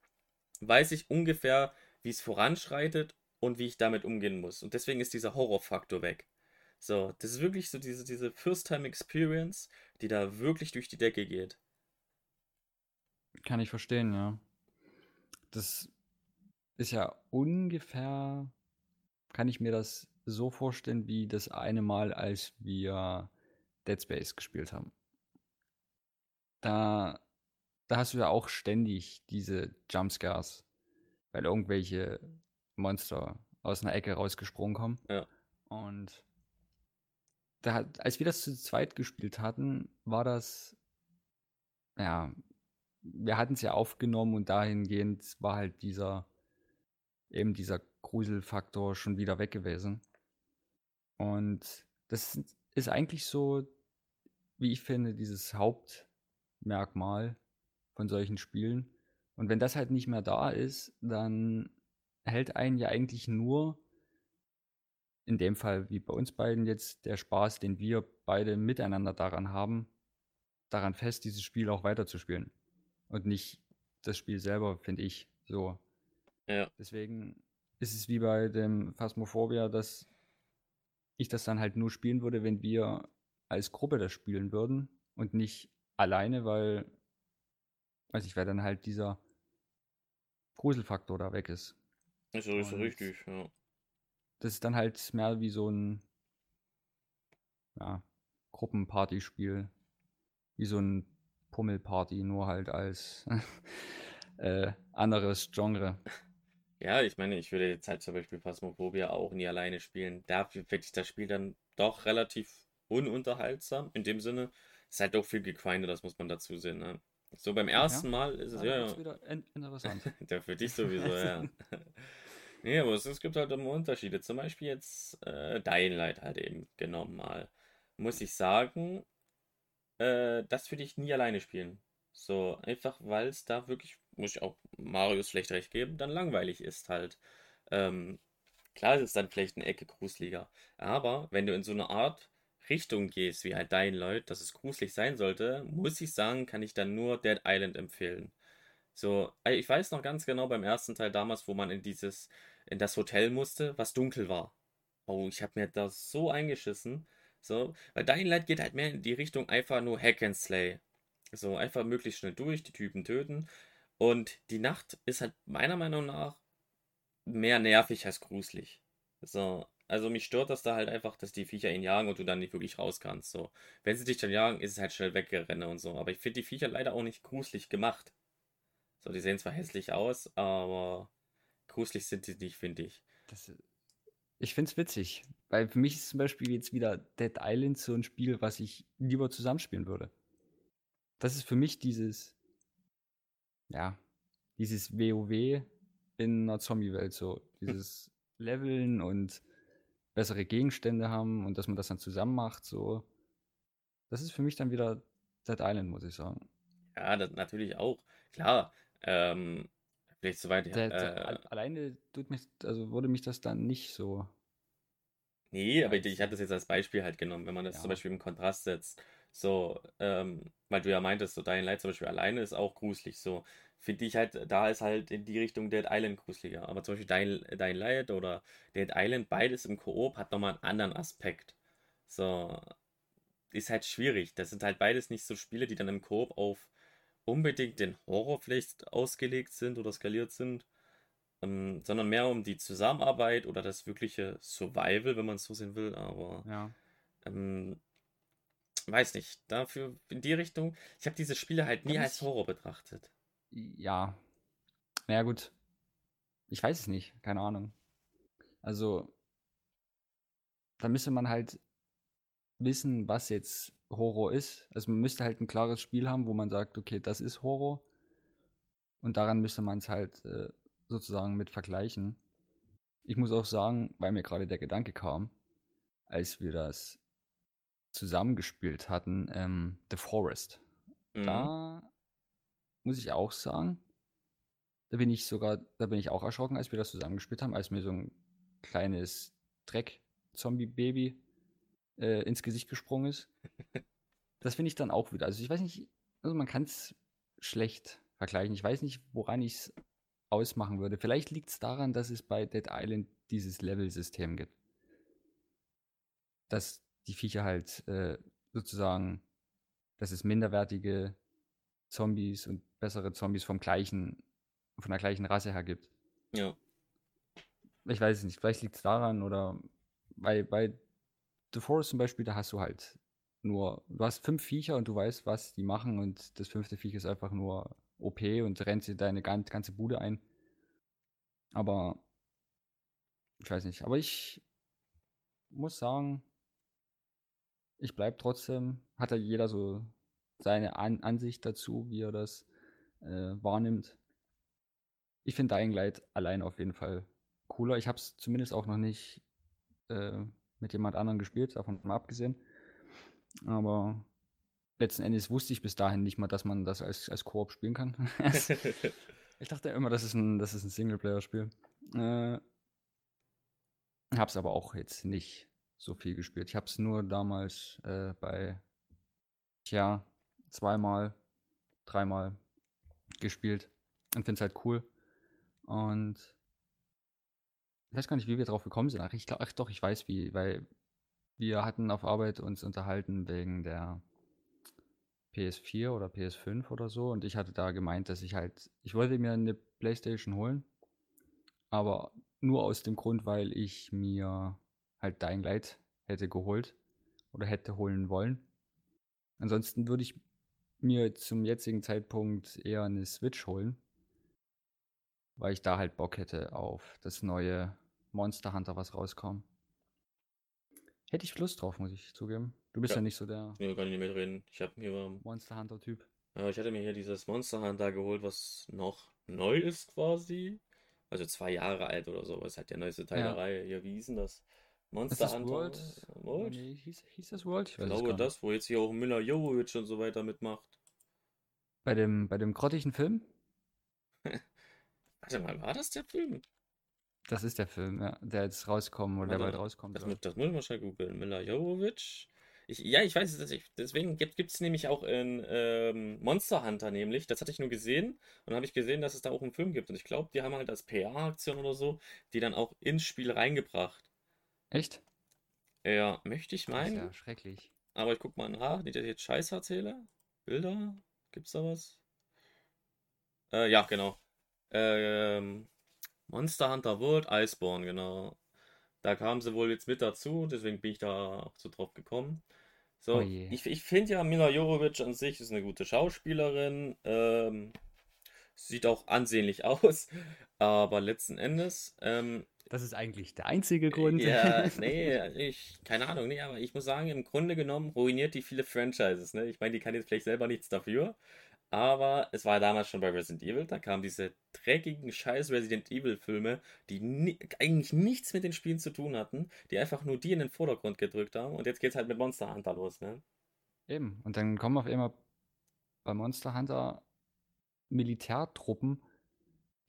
weiß ich ungefähr, wie es voranschreitet und wie ich damit umgehen muss. Und deswegen ist dieser Horrorfaktor weg. So, das ist wirklich so diese, diese First-Time-Experience, die da wirklich durch die Decke geht. Kann ich verstehen, ja. Das ist ja ungefähr, kann ich mir das so vorstellen wie das eine Mal, als wir Dead Space gespielt haben. Da, da hast du ja auch ständig diese Jumpscares, weil irgendwelche Monster aus einer Ecke rausgesprungen kommen. Ja. Und da, als wir das zu zweit gespielt hatten, war das, ja, wir hatten es ja aufgenommen und dahingehend war halt dieser eben dieser Gruselfaktor schon wieder weg gewesen. Und das ist eigentlich so, wie ich finde, dieses Hauptmerkmal von solchen Spielen. Und wenn das halt nicht mehr da ist, dann hält einen ja eigentlich nur, in dem Fall wie bei uns beiden jetzt, der Spaß, den wir beide miteinander daran haben, daran fest, dieses Spiel auch weiterzuspielen. Und nicht das Spiel selber, finde ich. So. Ja. Deswegen ist es wie bei dem Phasmophobia, dass ich das dann halt nur spielen würde, wenn wir als Gruppe das spielen würden und nicht alleine, weil, weiß ich, weil dann halt dieser Gruselfaktor da weg ist. Ist ja richtig, ja. Das ist dann halt mehr wie so ein ja, Gruppenpartyspiel. Wie so ein Pummelparty, nur halt als äh, anderes Genre. Ja, ich meine, ich würde jetzt halt zum Beispiel Phasmophobia auch nie alleine spielen. Dafür finde ich das Spiel dann doch relativ ununterhaltsam. In dem Sinne, ist halt doch viel Gequeine, das muss man dazu sehen. Ne? So beim ersten ja. Mal ist es ja. ja. wieder interessant. ja, für dich sowieso, ja. nee, aber es, es, gibt halt immer Unterschiede. Zum Beispiel jetzt äh, Dying Light halt eben genommen mal. Muss ich sagen, äh, das würde ich nie alleine spielen. So, einfach weil es da wirklich, muss ich auch Marius schlecht recht geben, dann langweilig ist halt. Ähm, klar ist es dann vielleicht eine Ecke gruseliger. Aber wenn du in so eine Art Richtung gehst, wie halt dein Leut, dass es gruselig sein sollte, muss ich sagen, kann ich dann nur Dead Island empfehlen. So, äh, ich weiß noch ganz genau beim ersten Teil damals, wo man in dieses, in das Hotel musste, was dunkel war. Oh, ich habe mir das so eingeschissen. So, weil Dying Light geht halt mehr in die Richtung einfach nur Hack and Slay. So, einfach möglichst schnell durch, die Typen töten. Und die Nacht ist halt meiner Meinung nach mehr nervig als gruselig. So, also mich stört das da halt einfach, dass die Viecher ihn jagen und du dann nicht wirklich raus kannst. So. Wenn sie dich dann jagen, ist es halt schnell weggerenne und so. Aber ich finde die Viecher leider auch nicht gruselig gemacht. So, die sehen zwar hässlich aus, aber gruselig sind die nicht, finde ich. Das, ich finde es witzig, weil für mich ist zum Beispiel jetzt wieder Dead Island so ein Spiel, was ich lieber zusammenspielen würde. Das ist für mich dieses, ja, dieses WoW in einer Zombie-Welt, so dieses Leveln und bessere Gegenstände haben und dass man das dann zusammen macht, so. Das ist für mich dann wieder Dead Island, muss ich sagen. Ja, das natürlich auch. Klar, ähm, vielleicht soweit. Äh, alleine tut mich, also würde mich das dann nicht so. Nee, aber ich, ich hatte das jetzt als Beispiel halt genommen, wenn man das ja. zum Beispiel im Kontrast setzt. So, ähm, weil du ja meintest, so Dying Light zum Beispiel alleine ist auch gruselig. So, finde ich halt, da ist halt in die Richtung Dead Island gruseliger. Aber zum Beispiel Dying, Dying Light oder Dead Island, beides im Koop hat nochmal einen anderen Aspekt. So, ist halt schwierig. Das sind halt beides nicht so Spiele, die dann im Koop auf unbedingt den Horror vielleicht ausgelegt sind oder skaliert sind, ähm, sondern mehr um die Zusammenarbeit oder das wirkliche Survival, wenn man es so sehen will. Aber ja. ähm, weiß nicht, dafür in die Richtung. Ich habe diese Spiele halt nie als Horror betrachtet. Ja. Naja, gut. Ich weiß es nicht, keine Ahnung. Also, da müsste man halt wissen, was jetzt Horror ist. Also man müsste halt ein klares Spiel haben, wo man sagt, okay, das ist Horror. Und daran müsste man es halt äh, sozusagen mit vergleichen. Ich muss auch sagen, weil mir gerade der Gedanke kam, als wir das zusammengespielt hatten, ähm, The Forest. Mhm. Da muss ich auch sagen, da bin ich sogar, da bin ich auch erschrocken, als wir das zusammengespielt haben, als mir so ein kleines Dreck-Zombie-Baby äh, ins Gesicht gesprungen ist. das finde ich dann auch wieder. Also ich weiß nicht, also man kann es schlecht vergleichen. Ich weiß nicht, woran ich es ausmachen würde. Vielleicht liegt es daran, dass es bei Dead Island dieses Level-System gibt. Dass die Viecher halt äh, sozusagen, dass es minderwertige Zombies und bessere Zombies vom gleichen, von der gleichen Rasse her gibt. Ja. Ich weiß es nicht, vielleicht liegt es daran oder weil bei The Forest zum Beispiel, da hast du halt nur, du hast fünf Viecher und du weißt, was die machen und das fünfte Viech ist einfach nur OP und rennt dir deine ganze Bude ein. Aber ich weiß nicht, aber ich muss sagen, ich bleibe trotzdem, hat ja jeder so seine An Ansicht dazu, wie er das äh, wahrnimmt. Ich finde Dying Light allein auf jeden Fall cooler. Ich habe es zumindest auch noch nicht äh, mit jemand anderem gespielt, davon mal abgesehen. Aber letzten Endes wusste ich bis dahin nicht mal, dass man das als, als Koop spielen kann. ich dachte immer, das ist ein, das ist ein Singleplayer-Spiel. Äh, hab's aber auch jetzt nicht so viel gespielt. Ich habe es nur damals äh, bei, tja, zweimal, dreimal gespielt und finde es halt cool. Und ich weiß gar nicht, wie wir drauf gekommen sind. Ach, ich, ach doch, ich weiß wie, weil wir hatten auf Arbeit uns unterhalten wegen der PS4 oder PS5 oder so und ich hatte da gemeint, dass ich halt, ich wollte mir eine Playstation holen, aber nur aus dem Grund, weil ich mir halt Dying Light hätte geholt oder hätte holen wollen. Ansonsten würde ich mir zum jetzigen Zeitpunkt eher eine Switch holen, weil ich da halt Bock hätte auf das neue Monster Hunter, was rauskommt. Hätte ich Lust drauf, muss ich zugeben. Du bist ja, ja nicht so der. Nee, kann ich nicht mitreden. Ich habe mir. Monster Hunter-Typ. Ja, ich hatte mir hier dieses Monster Hunter geholt, was noch neu ist quasi. Also zwei Jahre alt oder so. Was halt der neueste Teil ja. der Reihe. Hier, wie hieß denn das? Monster das Hunter. World? World? Nee, hieß, hieß das World? Ich, ich glaube das, wo jetzt hier auch Miller Jovovich und so weiter mitmacht. Bei dem, bei dem grottigen Film? Warte mal, war das der Film? Das ist der Film, ja, der jetzt rauskommt oder der bald rauskommt. Das, das muss ich mal schnell googeln. Mila Jovovich. Ich, ja, ich weiß es. Deswegen gibt es nämlich auch in ähm, Monster Hunter nämlich. Das hatte ich nur gesehen. Und dann habe ich gesehen, dass es da auch einen Film gibt. Und ich glaube, die haben halt als PR-Aktion oder so, die dann auch ins Spiel reingebracht. Echt? Ja, möchte ich meinen. Das ist ja schrecklich. Aber ich guck mal nach, nicht, dass ich jetzt Scheiß erzähle. Bilder? Gibt's da was? Äh, ja, genau. Ähm, Monster Hunter World Iceborne, genau. Da kamen sie wohl jetzt mit dazu, deswegen bin ich da auch so drauf gekommen. So, oh ich, ich finde ja, Mila Jorovic an sich ist eine gute Schauspielerin. Ähm, sieht auch ansehnlich aus, aber letzten Endes. Ähm, das ist eigentlich der einzige Grund. Ja, nee, ich, keine Ahnung, nee, aber ich muss sagen, im Grunde genommen ruiniert die viele Franchises. Ne? Ich meine, die kann jetzt vielleicht selber nichts dafür, aber es war damals schon bei Resident Evil, da kamen diese dreckigen scheiß Resident Evil Filme, die ni eigentlich nichts mit den Spielen zu tun hatten, die einfach nur die in den Vordergrund gedrückt haben und jetzt geht's halt mit Monster Hunter los, ne? Eben, und dann kommen auf einmal bei Monster Hunter Militärtruppen,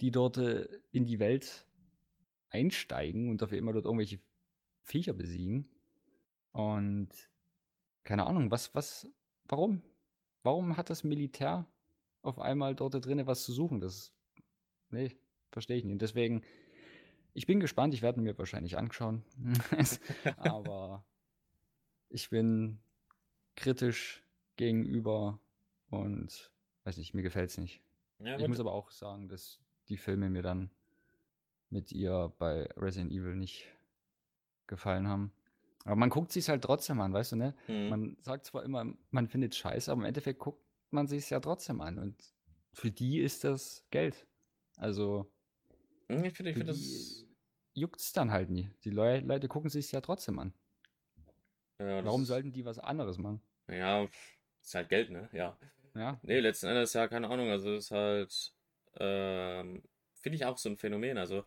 die dort äh, in die Welt einsteigen und auf einmal dort irgendwelche Viecher besiegen. Und keine Ahnung, was, was, warum? Warum hat das Militär auf einmal dort drinnen was zu suchen. Das, nee, verstehe ich nicht. Und deswegen, ich bin gespannt, ich werde mir wahrscheinlich anschauen. Aber ich bin kritisch gegenüber und weiß nicht, mir gefällt es nicht. Ja, ich muss aber auch sagen, dass die Filme mir dann mit ihr bei Resident Evil nicht gefallen haben. Aber man guckt sich halt trotzdem an, weißt du, ne? Mhm. Man sagt zwar immer, man findet scheiße, aber im Endeffekt guckt man sich es ja trotzdem an. Und für die ist das Geld. Also. Hm, ich finde, ich finde das. Juckt es dann halt nie. Die Le Leute gucken sich es ja trotzdem an. Ja, Warum sollten die was anderes machen? Ja, ist halt Geld, ne? Ja. Ja. Nee, letzten Endes ja, keine Ahnung. Also, ist halt. Ähm, finde ich auch so ein Phänomen. Also,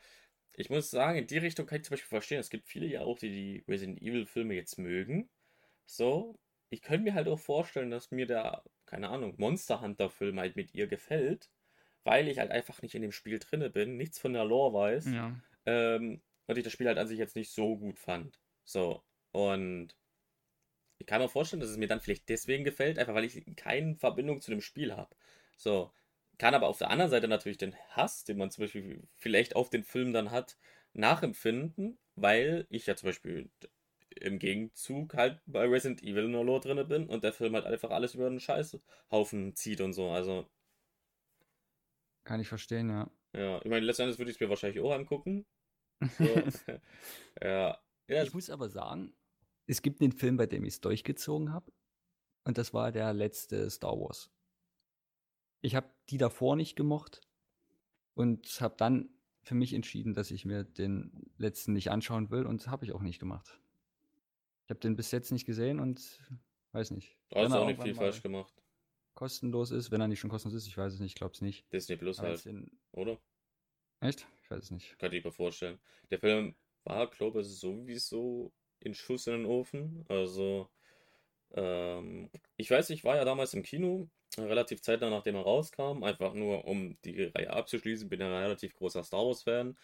ich muss sagen, in die Richtung kann ich zum Beispiel verstehen. Es gibt viele ja auch, die die Resident Evil-Filme jetzt mögen. So, ich könnte mir halt auch vorstellen, dass mir der, keine Ahnung, Monster Hunter-Film halt mit ihr gefällt, weil ich halt einfach nicht in dem Spiel drinne bin, nichts von der Lore weiß. Ja. Ähm, und ich das Spiel halt an sich jetzt nicht so gut fand. So, und ich kann mir vorstellen, dass es mir dann vielleicht deswegen gefällt, einfach weil ich keine Verbindung zu dem Spiel habe. So, kann aber auf der anderen Seite natürlich den Hass, den man zum Beispiel vielleicht auf den Film dann hat, nachempfinden, weil ich ja zum Beispiel im Gegenzug halt bei Resident Evil in der Lore drin bin und der Film halt einfach alles über einen Scheißhaufen zieht und so. Also. Kann ich verstehen, ja. Ja, ich meine, letztendlich würde ich es mir wahrscheinlich auch angucken. So. ja. ja. Ich muss aber sagen, es gibt einen Film, bei dem ich es durchgezogen habe. Und das war der letzte Star Wars. Ich habe die davor nicht gemocht und habe dann für mich entschieden, dass ich mir den letzten nicht anschauen will und habe ich auch nicht gemacht. Ich habe den bis jetzt nicht gesehen und weiß nicht. Du hast auch nicht viel falsch gemacht. Kostenlos ist, wenn er nicht schon kostenlos ist, ich weiß es nicht, ich glaube es nicht. Disney Plus halt. In... Oder? Echt? Ich weiß es nicht. Kann ich mir vorstellen. Der Film war, glaube ich, sowieso in Schuss in den Ofen. Also, ähm, ich weiß, ich war ja damals im Kino, relativ zeitnah nachdem er rauskam, einfach nur um die Reihe abzuschließen. Bin ja ein relativ großer Star Wars-Fan.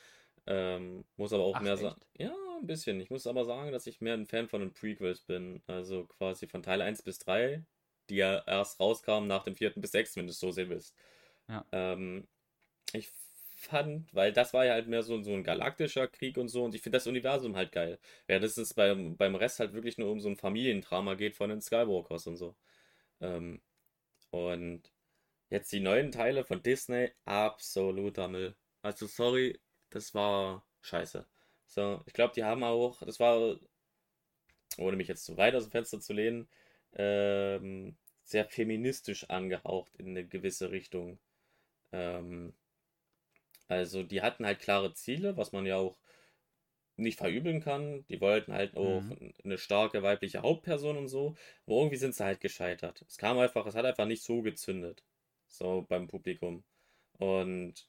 Ähm, muss aber auch Ach, mehr sagen. Ja, ein bisschen. Ich muss aber sagen, dass ich mehr ein Fan von den Prequels bin. Also quasi von Teil 1 bis 3, die ja erst rauskamen nach dem vierten bis sechsten, wenn du es so sehen willst. Ja. Ähm, ich fand, weil das war ja halt mehr so, so ein galaktischer Krieg und so und ich finde das Universum halt geil. Während es beim, beim Rest halt wirklich nur um so ein Familiendrama geht von den Skywalkers und so. Ähm, und jetzt die neuen Teile von Disney, absoluter Müll. Also sorry, das war scheiße. So, ich glaube, die haben auch, das war, ohne mich jetzt zu weit aus dem Fenster zu lehnen, ähm, sehr feministisch angehaucht in eine gewisse Richtung. Ähm, also die hatten halt klare Ziele, was man ja auch nicht verübeln kann. Die wollten halt auch mhm. eine starke weibliche Hauptperson und so. Aber irgendwie sind sie halt gescheitert. Es kam einfach, es hat einfach nicht so gezündet. So beim Publikum. Und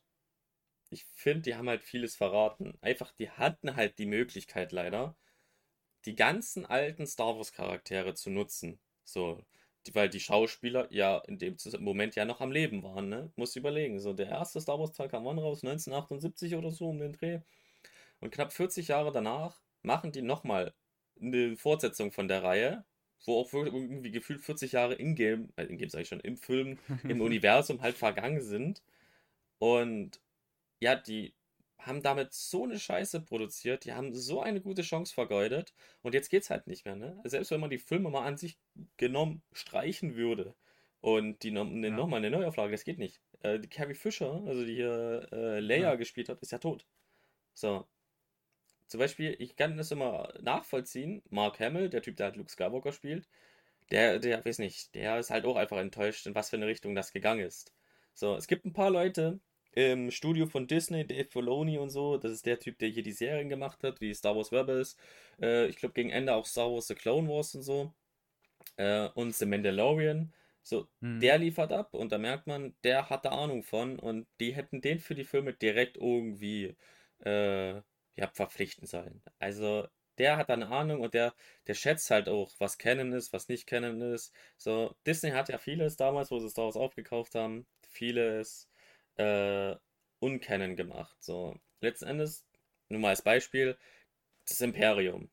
ich finde, die haben halt vieles verraten. Einfach, die hatten halt die Möglichkeit leider, die ganzen alten Star Wars Charaktere zu nutzen. So, die, weil die Schauspieler ja in dem Moment ja noch am Leben waren, ne? Muss überlegen. So, der erste Star Wars Teil kam wann raus? 1978 oder so um den Dreh. Und knapp 40 Jahre danach machen die nochmal eine Fortsetzung von der Reihe, wo auch irgendwie gefühlt 40 Jahre in-game, äh, in-game sag ich schon, im Film, im Universum halt vergangen sind. Und ja, die haben damit so eine Scheiße produziert, die haben so eine gute Chance vergeudet und jetzt geht's halt nicht mehr, ne? Selbst wenn man die Filme mal an sich genommen streichen würde und die no ne, ja. nochmal eine Neuauflage, das geht nicht. Äh, die Carrie Fisher, also die hier äh, Leia ja. gespielt hat, ist ja tot. So. Zum Beispiel, ich kann das immer nachvollziehen, Mark Hamill, der Typ, der halt Luke Skywalker spielt, der, der, weiß nicht, der ist halt auch einfach enttäuscht, in was für eine Richtung das gegangen ist. So, es gibt ein paar Leute, im Studio von Disney, Dave Filoni und so. Das ist der Typ, der hier die Serien gemacht hat, wie Star Wars Rebels. Äh, ich glaube, gegen Ende auch Star Wars The Clone Wars und so. Äh, und The Mandalorian. So, hm. der liefert ab und da merkt man, der hat da Ahnung von und die hätten den für die Filme direkt irgendwie äh, ja, verpflichten sollen. Also, der hat eine Ahnung und der, der schätzt halt auch, was Canon ist, was nicht Canon ist. So, Disney hat ja vieles damals, wo sie Star Wars aufgekauft haben, vieles äh, unkennen gemacht. So, letzten Endes, nur mal als Beispiel, das Imperium.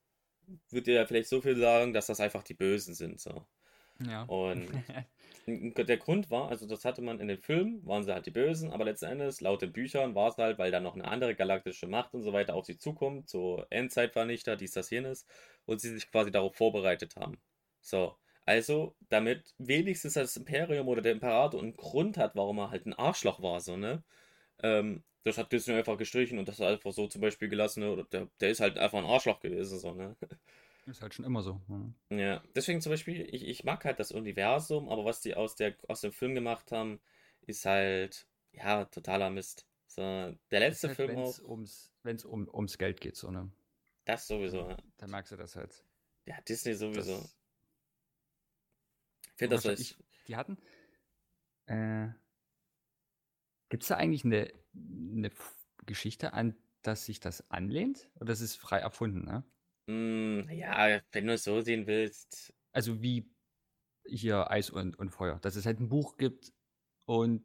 Würde ja vielleicht so viel sagen, dass das einfach die Bösen sind. So. Ja. Und der Grund war, also das hatte man in den Filmen, waren sie halt die Bösen, aber letzten Endes, laut den Büchern, war es halt, weil da noch eine andere galaktische Macht und so weiter auf sie zukommt, so Endzeitvernichter, dies, das, jenes, und sie sich quasi darauf vorbereitet haben. So, also, damit wenigstens das Imperium oder der Imperator einen Grund hat, warum er halt ein Arschloch war, so, ne? Ähm, das hat Disney einfach gestrichen und das einfach so zum Beispiel gelassen, ne? Der, der ist halt einfach ein Arschloch gewesen, so, ne? Ist halt schon immer so. Ja, ja. deswegen zum Beispiel, ich, ich mag halt das Universum, aber was die aus, der, aus dem Film gemacht haben, ist halt, ja, totaler Mist. So, der letzte halt, Film wenn's auch. Ums, Wenn es um, ums Geld geht, so, ne? Das sowieso, ja. Dann merkst du das halt. Ja, Disney sowieso. Das, finde das ich, Die hatten. Äh, Gibt es da eigentlich eine, eine Geschichte, an dass sich das anlehnt? Oder das ist frei erfunden, ne? Mm, ja, wenn du es so sehen willst. Also wie hier Eis und, und Feuer. Dass es halt ein Buch gibt und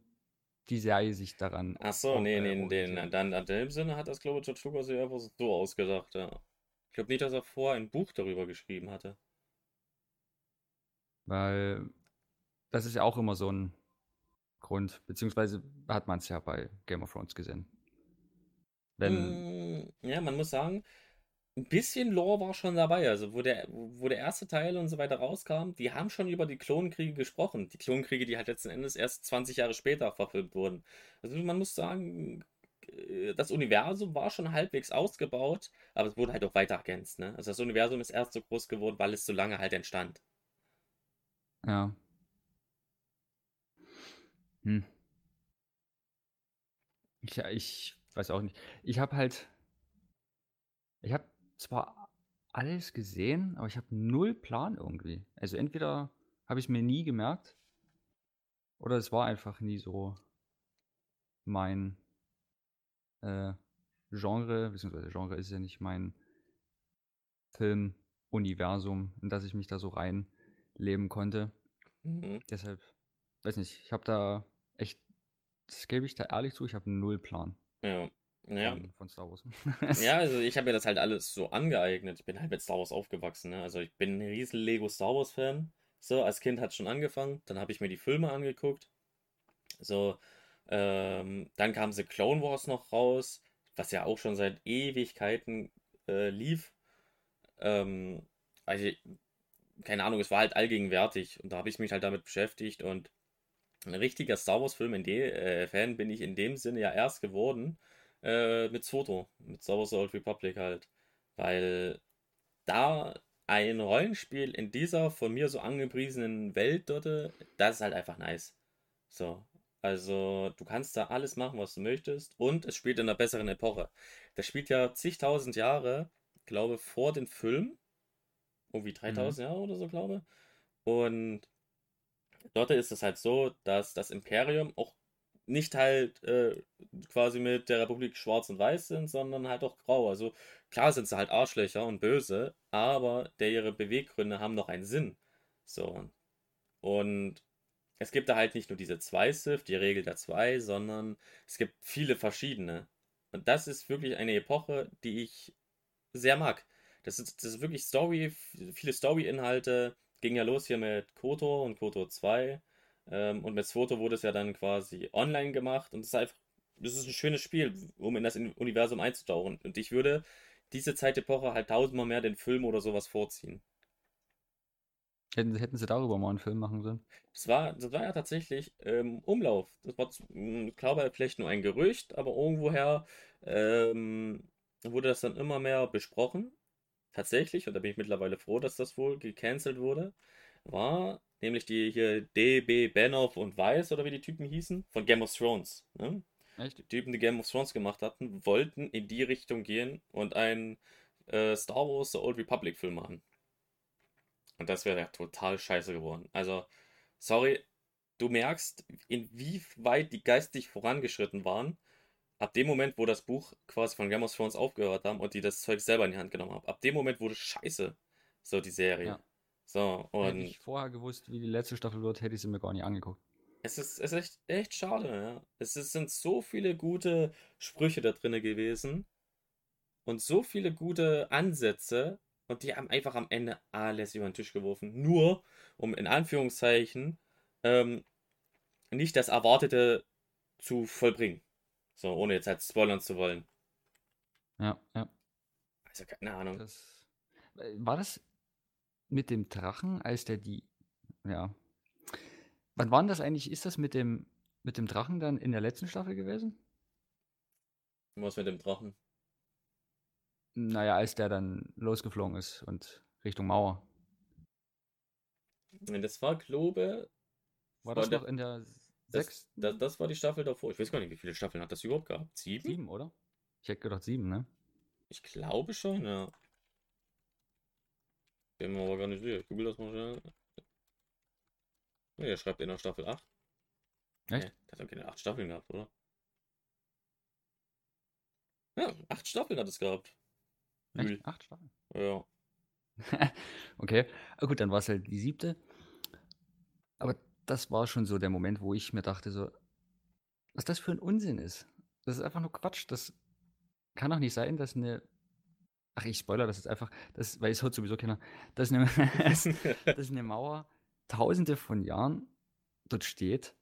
die Serie sich daran. Ach so, nee, nee, nee, dann in dem Sinne hat das, glaube ich, George Lucas sich einfach so ausgedacht, ja. Ich glaube nicht, dass er vorher ein Buch darüber geschrieben hatte. Weil das ist ja auch immer so ein Grund, beziehungsweise hat man es ja bei Game of Thrones gesehen. Wenn. Mm, ja, man muss sagen, ein bisschen Lore war schon dabei. Also, wo der, wo der erste Teil und so weiter rauskam, die haben schon über die Klonkriege gesprochen. Die Klonkriege, die halt letzten Endes erst 20 Jahre später verfilmt wurden. Also, man muss sagen, äh, das Universum war schon halbwegs ausgebaut, aber es wurde halt auch weiter ergänzt. Ne? Also, das Universum ist erst so groß geworden, weil es so lange halt entstand. Ja. Hm. Ich, ich weiß auch nicht. Ich habe halt, ich habe zwar alles gesehen, aber ich habe null Plan irgendwie. Also entweder habe ich es mir nie gemerkt oder es war einfach nie so mein, äh, Genre, beziehungsweise Genre ist ja nicht mein Filmuniversum, in das ich mich da so reinleben konnte. Mhm. Deshalb, weiß nicht, ich habe da echt, das gebe ich da ehrlich zu, ich habe null Plan. Ja. Ja. Von, von Star Wars. ja, also ich habe mir das halt alles so angeeignet. Ich bin halt mit Star Wars aufgewachsen. Ne? Also ich bin ein riesen Lego Star Wars Fan. So, als Kind hat es schon angefangen. Dann habe ich mir die Filme angeguckt. So, ähm, dann kam The Clone Wars noch raus, was ja auch schon seit Ewigkeiten äh, lief. Ähm, also, keine Ahnung, es war halt allgegenwärtig und da habe ich mich halt damit beschäftigt und ein richtiger Star Wars-Film in äh, Fan bin ich in dem Sinne ja erst geworden äh, mit Soto, mit Star Old Republic halt, weil da ein Rollenspiel in dieser von mir so angepriesenen Welt dort, das ist halt einfach nice. So, also du kannst da alles machen, was du möchtest und es spielt in einer besseren Epoche. Das spielt ja zigtausend Jahre, glaube vor dem Film, irgendwie 3000 mhm. Jahre oder so, glaube. Und dort ist es halt so, dass das Imperium auch nicht halt äh, quasi mit der Republik schwarz und weiß sind, sondern halt auch grau. Also klar sind sie halt Arschlöcher und böse, aber der ihre Beweggründe haben noch einen Sinn. So. Und es gibt da halt nicht nur diese zwei Sith, die Regel der zwei, sondern es gibt viele verschiedene. Und das ist wirklich eine Epoche, die ich sehr mag. Das ist, das ist wirklich Story, viele Story-Inhalte. Ging ja los hier mit Koto und Koto 2. Ähm, und mit Swoto wurde es ja dann quasi online gemacht. Und es ist einfach, das ist ein schönes Spiel, um in das Universum einzutauchen. Und ich würde diese Zeitepoche halt tausendmal mehr den Film oder sowas vorziehen. Hätten, hätten sie darüber mal einen Film machen sollen? Das war, das war ja tatsächlich ähm, Umlauf. Das war, ich glaube, vielleicht nur ein Gerücht, aber irgendwoher ähm, wurde das dann immer mehr besprochen. Tatsächlich, und da bin ich mittlerweile froh, dass das wohl gecancelt wurde, war nämlich die hier DB Benioff und Weiss oder wie die Typen hießen, von Game of Thrones. Ne? Echt? Die Typen, die Game of Thrones gemacht hatten, wollten in die Richtung gehen und einen äh, Star Wars The Old Republic Film machen. Und das wäre ja total scheiße geworden. Also, sorry, du merkst, inwieweit die geistig vorangeschritten waren, ab dem Moment, wo das Buch quasi von Game of Thrones aufgehört haben und die das Zeug selber in die Hand genommen haben, ab dem Moment wurde scheiße, so die Serie. Ja. So, und. Hätte ich vorher gewusst, wie die letzte Staffel wird, hätte ich sie mir gar nicht angeguckt. Es ist, es ist echt, echt schade, ja. Es ist, sind so viele gute Sprüche da drin gewesen und so viele gute Ansätze und die haben einfach am Ende alles über den Tisch geworfen. Nur, um in Anführungszeichen ähm, nicht das Erwartete zu vollbringen. So, ohne jetzt halt spoilern zu wollen. Ja, ja. Also, keine Ahnung. Das, äh, war das mit dem Drachen, als der die. Ja. Wann war das eigentlich? Ist das mit dem, mit dem Drachen dann in der letzten Staffel gewesen? Was mit dem Drachen? Naja, als der dann losgeflogen ist und Richtung Mauer. Das war, glaube War das noch in der sechsten? Das, das, das, war die Staffel davor. Ich weiß gar nicht, wie viele Staffeln hat das überhaupt gehabt? Sieben? Sieben, oder? Ich hätte gedacht sieben, ne? Ich glaube schon, ja. Bin mir aber gar nicht sicher. Ich google das mal schnell. Ja, er schreibt in der Staffel 8. Echt? Nee, der hat keine 8 Staffeln gehabt, oder? Ja, 8 Staffeln hat es gehabt. Echt? 8 Staffeln? Ja. okay, ah, gut, dann war es halt die siebte. Aber das war schon so der Moment, wo ich mir dachte, so, was das für ein Unsinn ist. Das ist einfach nur Quatsch. Das kann doch nicht sein, dass eine Ach, ich spoiler das jetzt einfach, das, weil ich es heute sowieso kenne. Dass eine, dass eine Mauer tausende von Jahren dort steht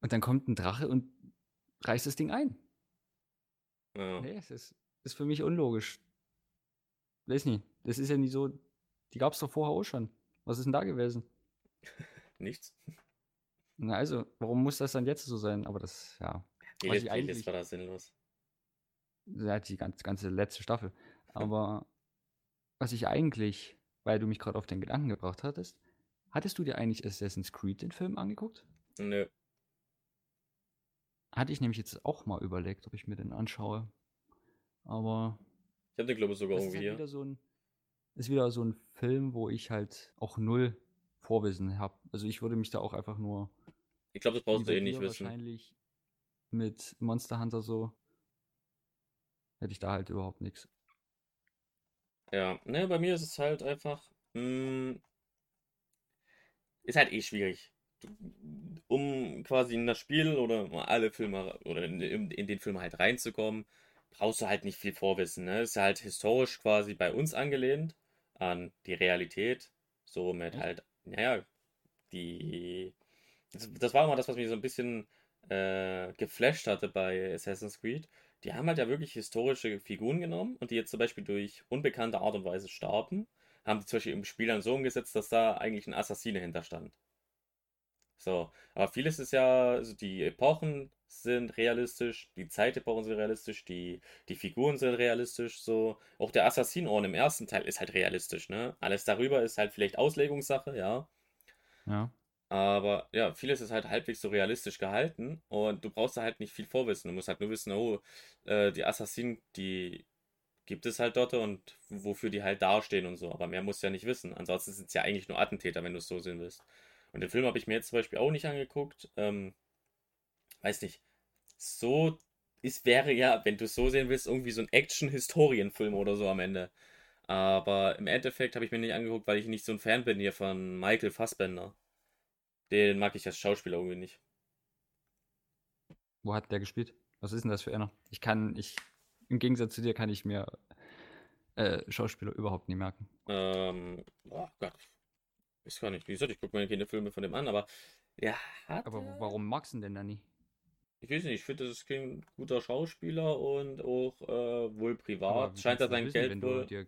und dann kommt ein Drache und reißt das Ding ein. Ja. Nee, es ist, ist für mich unlogisch. Weiß nicht. Das ist ja nie so. Die gab es doch vorher auch schon. Was ist denn da gewesen? Nichts. Na also, warum muss das dann jetzt so sein? Aber das, ja. Die eigentlich, war das sinnlos. Ja, die ganze, ganze letzte Staffel. Aber was ich eigentlich, weil du mich gerade auf den Gedanken gebracht hattest, hattest du dir eigentlich Assassin's Creed den Film angeguckt? Nö. Hatte ich nämlich jetzt auch mal überlegt, ob ich mir den anschaue. Aber. Ich habe den, glaube ich, sogar irgendwie ist halt wieder so ein, ist wieder so ein Film, wo ich halt auch null Vorwissen habe. Also ich würde mich da auch einfach nur. Ich glaube, das brauchst du eh nicht wissen. Wahrscheinlich mit Monster Hunter so hätte ich da halt überhaupt nichts. Ja, ne, bei mir ist es halt einfach, mh, hm, ist halt eh schwierig. Um quasi in das Spiel oder alle Filme oder in, in den Film halt reinzukommen, brauchst du halt nicht viel Vorwissen. Ne? Ist halt historisch quasi bei uns angelehnt an die Realität. So mit halt, naja, die. Das, das war immer das, was mich so ein bisschen äh, geflasht hatte bei Assassin's Creed. Die haben halt ja wirklich historische Figuren genommen und die jetzt zum Beispiel durch unbekannte Art und Weise starben, haben die zum Beispiel im Spiel dann so umgesetzt, dass da eigentlich ein Assassine hinterstand. So, aber vieles ist ja, also die Epochen sind realistisch, die Zeitepochen sind realistisch, die, die Figuren sind realistisch, so. Auch der Assassinorden im ersten Teil ist halt realistisch, ne? Alles darüber ist halt vielleicht Auslegungssache, ja. Ja. Aber ja, vieles ist halt halbwegs so realistisch gehalten und du brauchst da halt nicht viel Vorwissen. Du musst halt nur wissen, oh, äh, die Assassinen, die gibt es halt dort und wofür die halt dastehen und so. Aber mehr musst du ja nicht wissen. Ansonsten sind es ja eigentlich nur Attentäter, wenn du es so sehen willst. Und den Film habe ich mir jetzt zum Beispiel auch nicht angeguckt. Ähm, weiß nicht. So ist, wäre ja, wenn du es so sehen willst, irgendwie so ein Action-Historienfilm oder so am Ende. Aber im Endeffekt habe ich mir nicht angeguckt, weil ich nicht so ein Fan bin hier von Michael Fassbender. Den mag ich als Schauspieler irgendwie nicht. Wo hat der gespielt? Was ist denn das für einer? Ich kann, ich, im Gegensatz zu dir kann ich mir äh, Schauspieler überhaupt nie merken. Ähm, oh Gott. Ich gar nicht. Wie gesagt, ich gucke mir keine Filme von dem an, aber ja. Aber warum magst du denn da nie? Ich weiß nicht, ich finde, das ist kein guter Schauspieler und auch äh, wohl privat scheint er sein wissen, Geld wohl. dir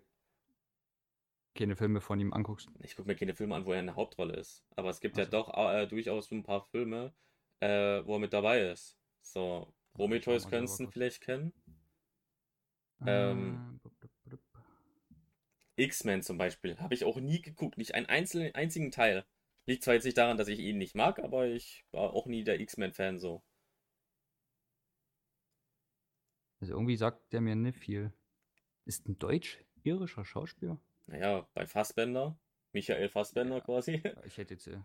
keine Filme von ihm anguckst. Ich gucke mir keine Filme an, wo er in der Hauptrolle ist. Aber es gibt also. ja doch äh, durchaus ein paar Filme, äh, wo er mit dabei ist. So, Prometheus könntest du vielleicht kennen. Ähm, ah, X-Men zum Beispiel. Habe ich auch nie geguckt. Nicht einen einzelnen, einzigen Teil. Liegt zwar jetzt nicht daran, dass ich ihn nicht mag, aber ich war auch nie der X-Men-Fan so. Also irgendwie sagt der mir nicht viel. Ist ein deutsch-irischer Schauspieler? Naja, bei Fassbender. Michael Fassbender ja, quasi. Ich hätte jetzt, äh,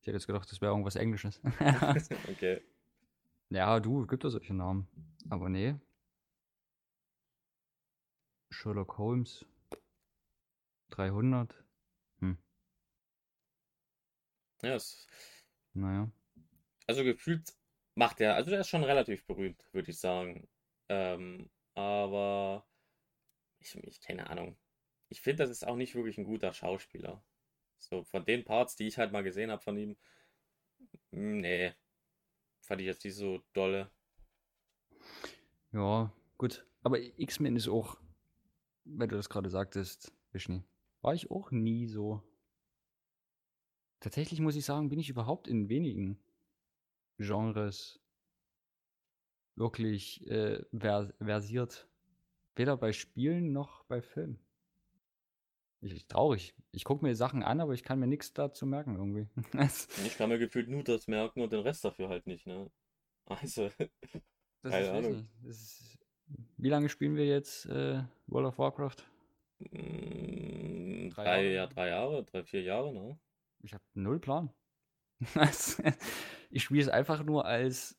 ich hätte jetzt gedacht, das wäre irgendwas Englisches. okay. Ja, du, gibt da solche Namen. Aber nee. Sherlock Holmes. 300. Hm. Ja, es, naja. Also gefühlt macht er, also der ist schon relativ berühmt, würde ich sagen. Ähm, aber ich, ich keine Ahnung ich finde, das ist auch nicht wirklich ein guter Schauspieler. So, von den Parts, die ich halt mal gesehen habe von ihm, hm, nee, fand ich jetzt nicht so dolle. Ja, gut. Aber X-Men ist auch, wenn du das gerade sagtest, Vishni, war ich auch nie so. Tatsächlich muss ich sagen, bin ich überhaupt in wenigen Genres wirklich äh, versiert. Weder bei Spielen noch bei Filmen. Ich, traurig. Ich gucke mir Sachen an, aber ich kann mir nichts dazu merken irgendwie. ich kann mir gefühlt nur das merken und den Rest dafür halt nicht, ne? Also, das keine Ahnung. Ist, wie lange spielen wir jetzt äh, World of Warcraft? Mm, drei, drei, Jahre? Ja, drei Jahre, drei, vier Jahre, ne? Ich habe null Plan. ich spiele es einfach nur als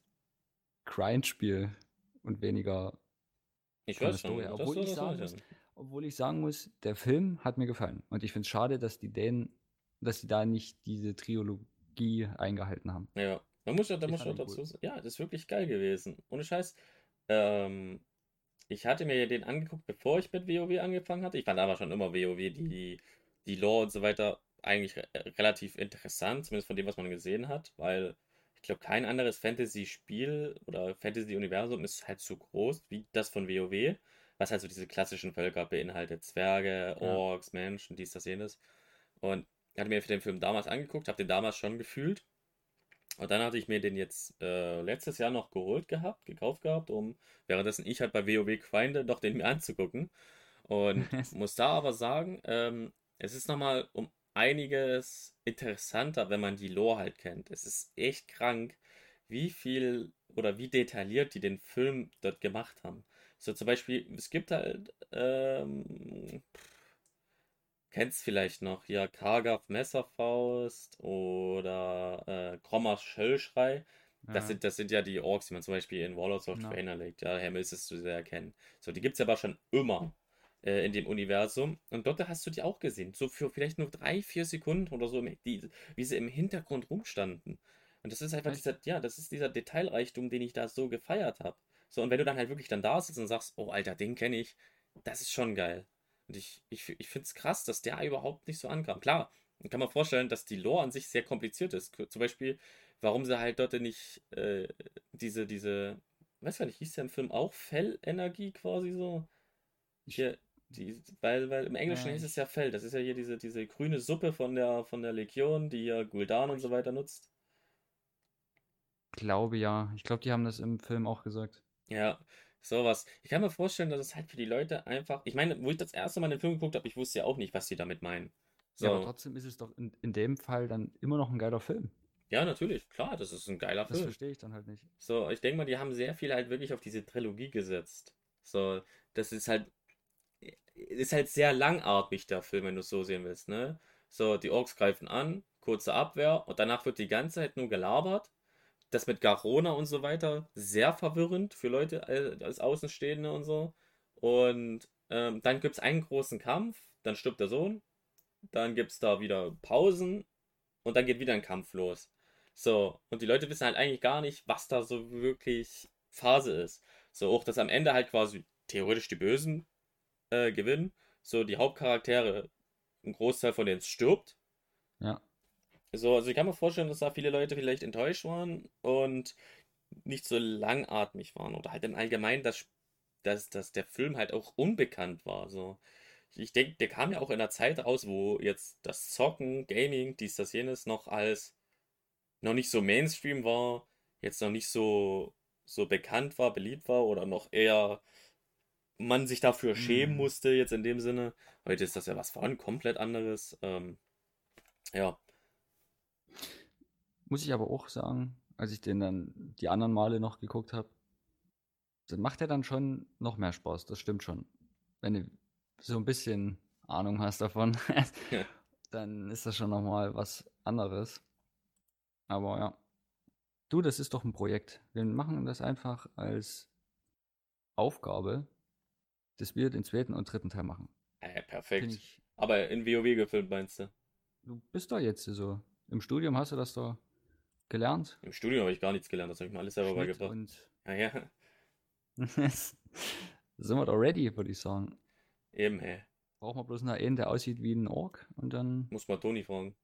Grind-Spiel und weniger. Ich weiß schon, obwohl ich sagen muss, obwohl ich sagen muss, der Film hat mir gefallen. Und ich finde es schade, dass die Dänen, dass sie da nicht diese Trilogie eingehalten haben. Ja, man muss ja, da muss dazu sagen, ja, das ist wirklich geil gewesen. Ohne Scheiß. Ähm, ich hatte mir den angeguckt, bevor ich mit WoW angefangen hatte. Ich fand aber schon immer WoW, die, die Lore und so weiter, eigentlich re relativ interessant, zumindest von dem, was man gesehen hat, weil ich glaube, kein anderes Fantasy-Spiel oder Fantasy-Universum ist halt so groß wie das von WoW was halt so diese klassischen Völker beinhaltet. Zwerge, Orks, ja. Menschen, dies, das, jenes. Und ich hatte mir den Film damals angeguckt, habe den damals schon gefühlt. Und dann hatte ich mir den jetzt äh, letztes Jahr noch geholt gehabt, gekauft gehabt, um währenddessen ich halt bei WoW grinde, doch den mir anzugucken. Und muss da aber sagen, ähm, es ist nochmal um einiges interessanter, wenn man die Lore halt kennt. Es ist echt krank, wie viel oder wie detailliert die den Film dort gemacht haben. So zum Beispiel, es gibt halt, ähm, kennst vielleicht noch hier Kargaf Messerfaust oder äh, Grommers Schöllschrei. Das, ja. sind, das sind ja die Orks, die man zum Beispiel in Warlords of Trainer legt. Ja, Herr müsstest du sehr erkennen. So, die gibt es aber schon immer äh, in dem Universum. Und dort hast du die auch gesehen. So für vielleicht nur drei, vier Sekunden oder so, die, wie sie im Hintergrund rumstanden. Und das ist einfach dieser, ja, das ist dieser Detailreichtum, den ich da so gefeiert habe. So, und wenn du dann halt wirklich dann da sitzt und sagst, oh Alter, den kenne ich, das ist schon geil. Und ich, ich, ich finde es krass, dass der überhaupt nicht so ankam. Klar, kann man vorstellen, dass die Lore an sich sehr kompliziert ist. Zum Beispiel, warum sie halt dort nicht äh, diese, diese, weiß gar nicht, hieß der im Film auch Fellenergie quasi so? Hier, die, weil, weil im Englischen ja, hieß es ja Fell. Das ist ja hier diese, diese grüne Suppe von der, von der Legion, die ja Guldan und so weiter nutzt. Glaube ja. Ich glaube, die haben das im Film auch gesagt. Ja, sowas. Ich kann mir vorstellen, dass es halt für die Leute einfach. Ich meine, wo ich das erste Mal den Film geguckt habe, ich wusste ja auch nicht, was die damit meinen. So. Ja, aber trotzdem ist es doch in, in dem Fall dann immer noch ein geiler Film. Ja, natürlich, klar, das ist ein geiler das Film. Das verstehe ich dann halt nicht. So, ich denke mal, die haben sehr viel halt wirklich auf diese Trilogie gesetzt. So, das ist halt ist halt sehr langatmig, der Film, wenn du es so sehen willst, ne? So, die Orks greifen an, kurze Abwehr und danach wird die ganze Zeit nur gelabert. Das mit Garona und so weiter, sehr verwirrend für Leute als Außenstehende und so. Und ähm, dann gibt es einen großen Kampf, dann stirbt der Sohn, dann gibt es da wieder Pausen und dann geht wieder ein Kampf los. So, und die Leute wissen halt eigentlich gar nicht, was da so wirklich Phase ist. So, auch dass am Ende halt quasi theoretisch die Bösen äh, gewinnen. So, die Hauptcharaktere, ein Großteil von denen stirbt. Ja. So, also ich kann mir vorstellen, dass da viele Leute vielleicht enttäuscht waren und nicht so langatmig waren. Oder halt im Allgemeinen, dass, dass, dass der Film halt auch unbekannt war. So. Ich denke, der kam ja auch in einer Zeit raus, wo jetzt das Zocken, Gaming, dies, das, jenes noch als noch nicht so Mainstream war, jetzt noch nicht so, so bekannt war, beliebt war oder noch eher man sich dafür schämen mhm. musste, jetzt in dem Sinne. Heute ist das ja was von komplett anderes. Ähm, ja. Muss ich aber auch sagen, als ich den dann die anderen Male noch geguckt habe, dann macht er dann schon noch mehr Spaß, das stimmt schon. Wenn du so ein bisschen Ahnung hast davon, dann ist das schon nochmal was anderes. Aber ja. Du, das ist doch ein Projekt. Wir machen das einfach als Aufgabe dass wir den zweiten und dritten Teil machen. Äh, perfekt. Ich, Aber in WoW gefilmt, meinst du? Du bist da jetzt so. Im Studium hast du das da gelernt? Im Studium habe ich gar nichts gelernt, das habe ich mir alles selber Schnitt beigebracht. Und ja, ja. sind wir da ready, würde ich sagen. Eben, hä. Brauchen wir bloß einen, der aussieht wie ein Ork und dann. Muss man Toni fragen.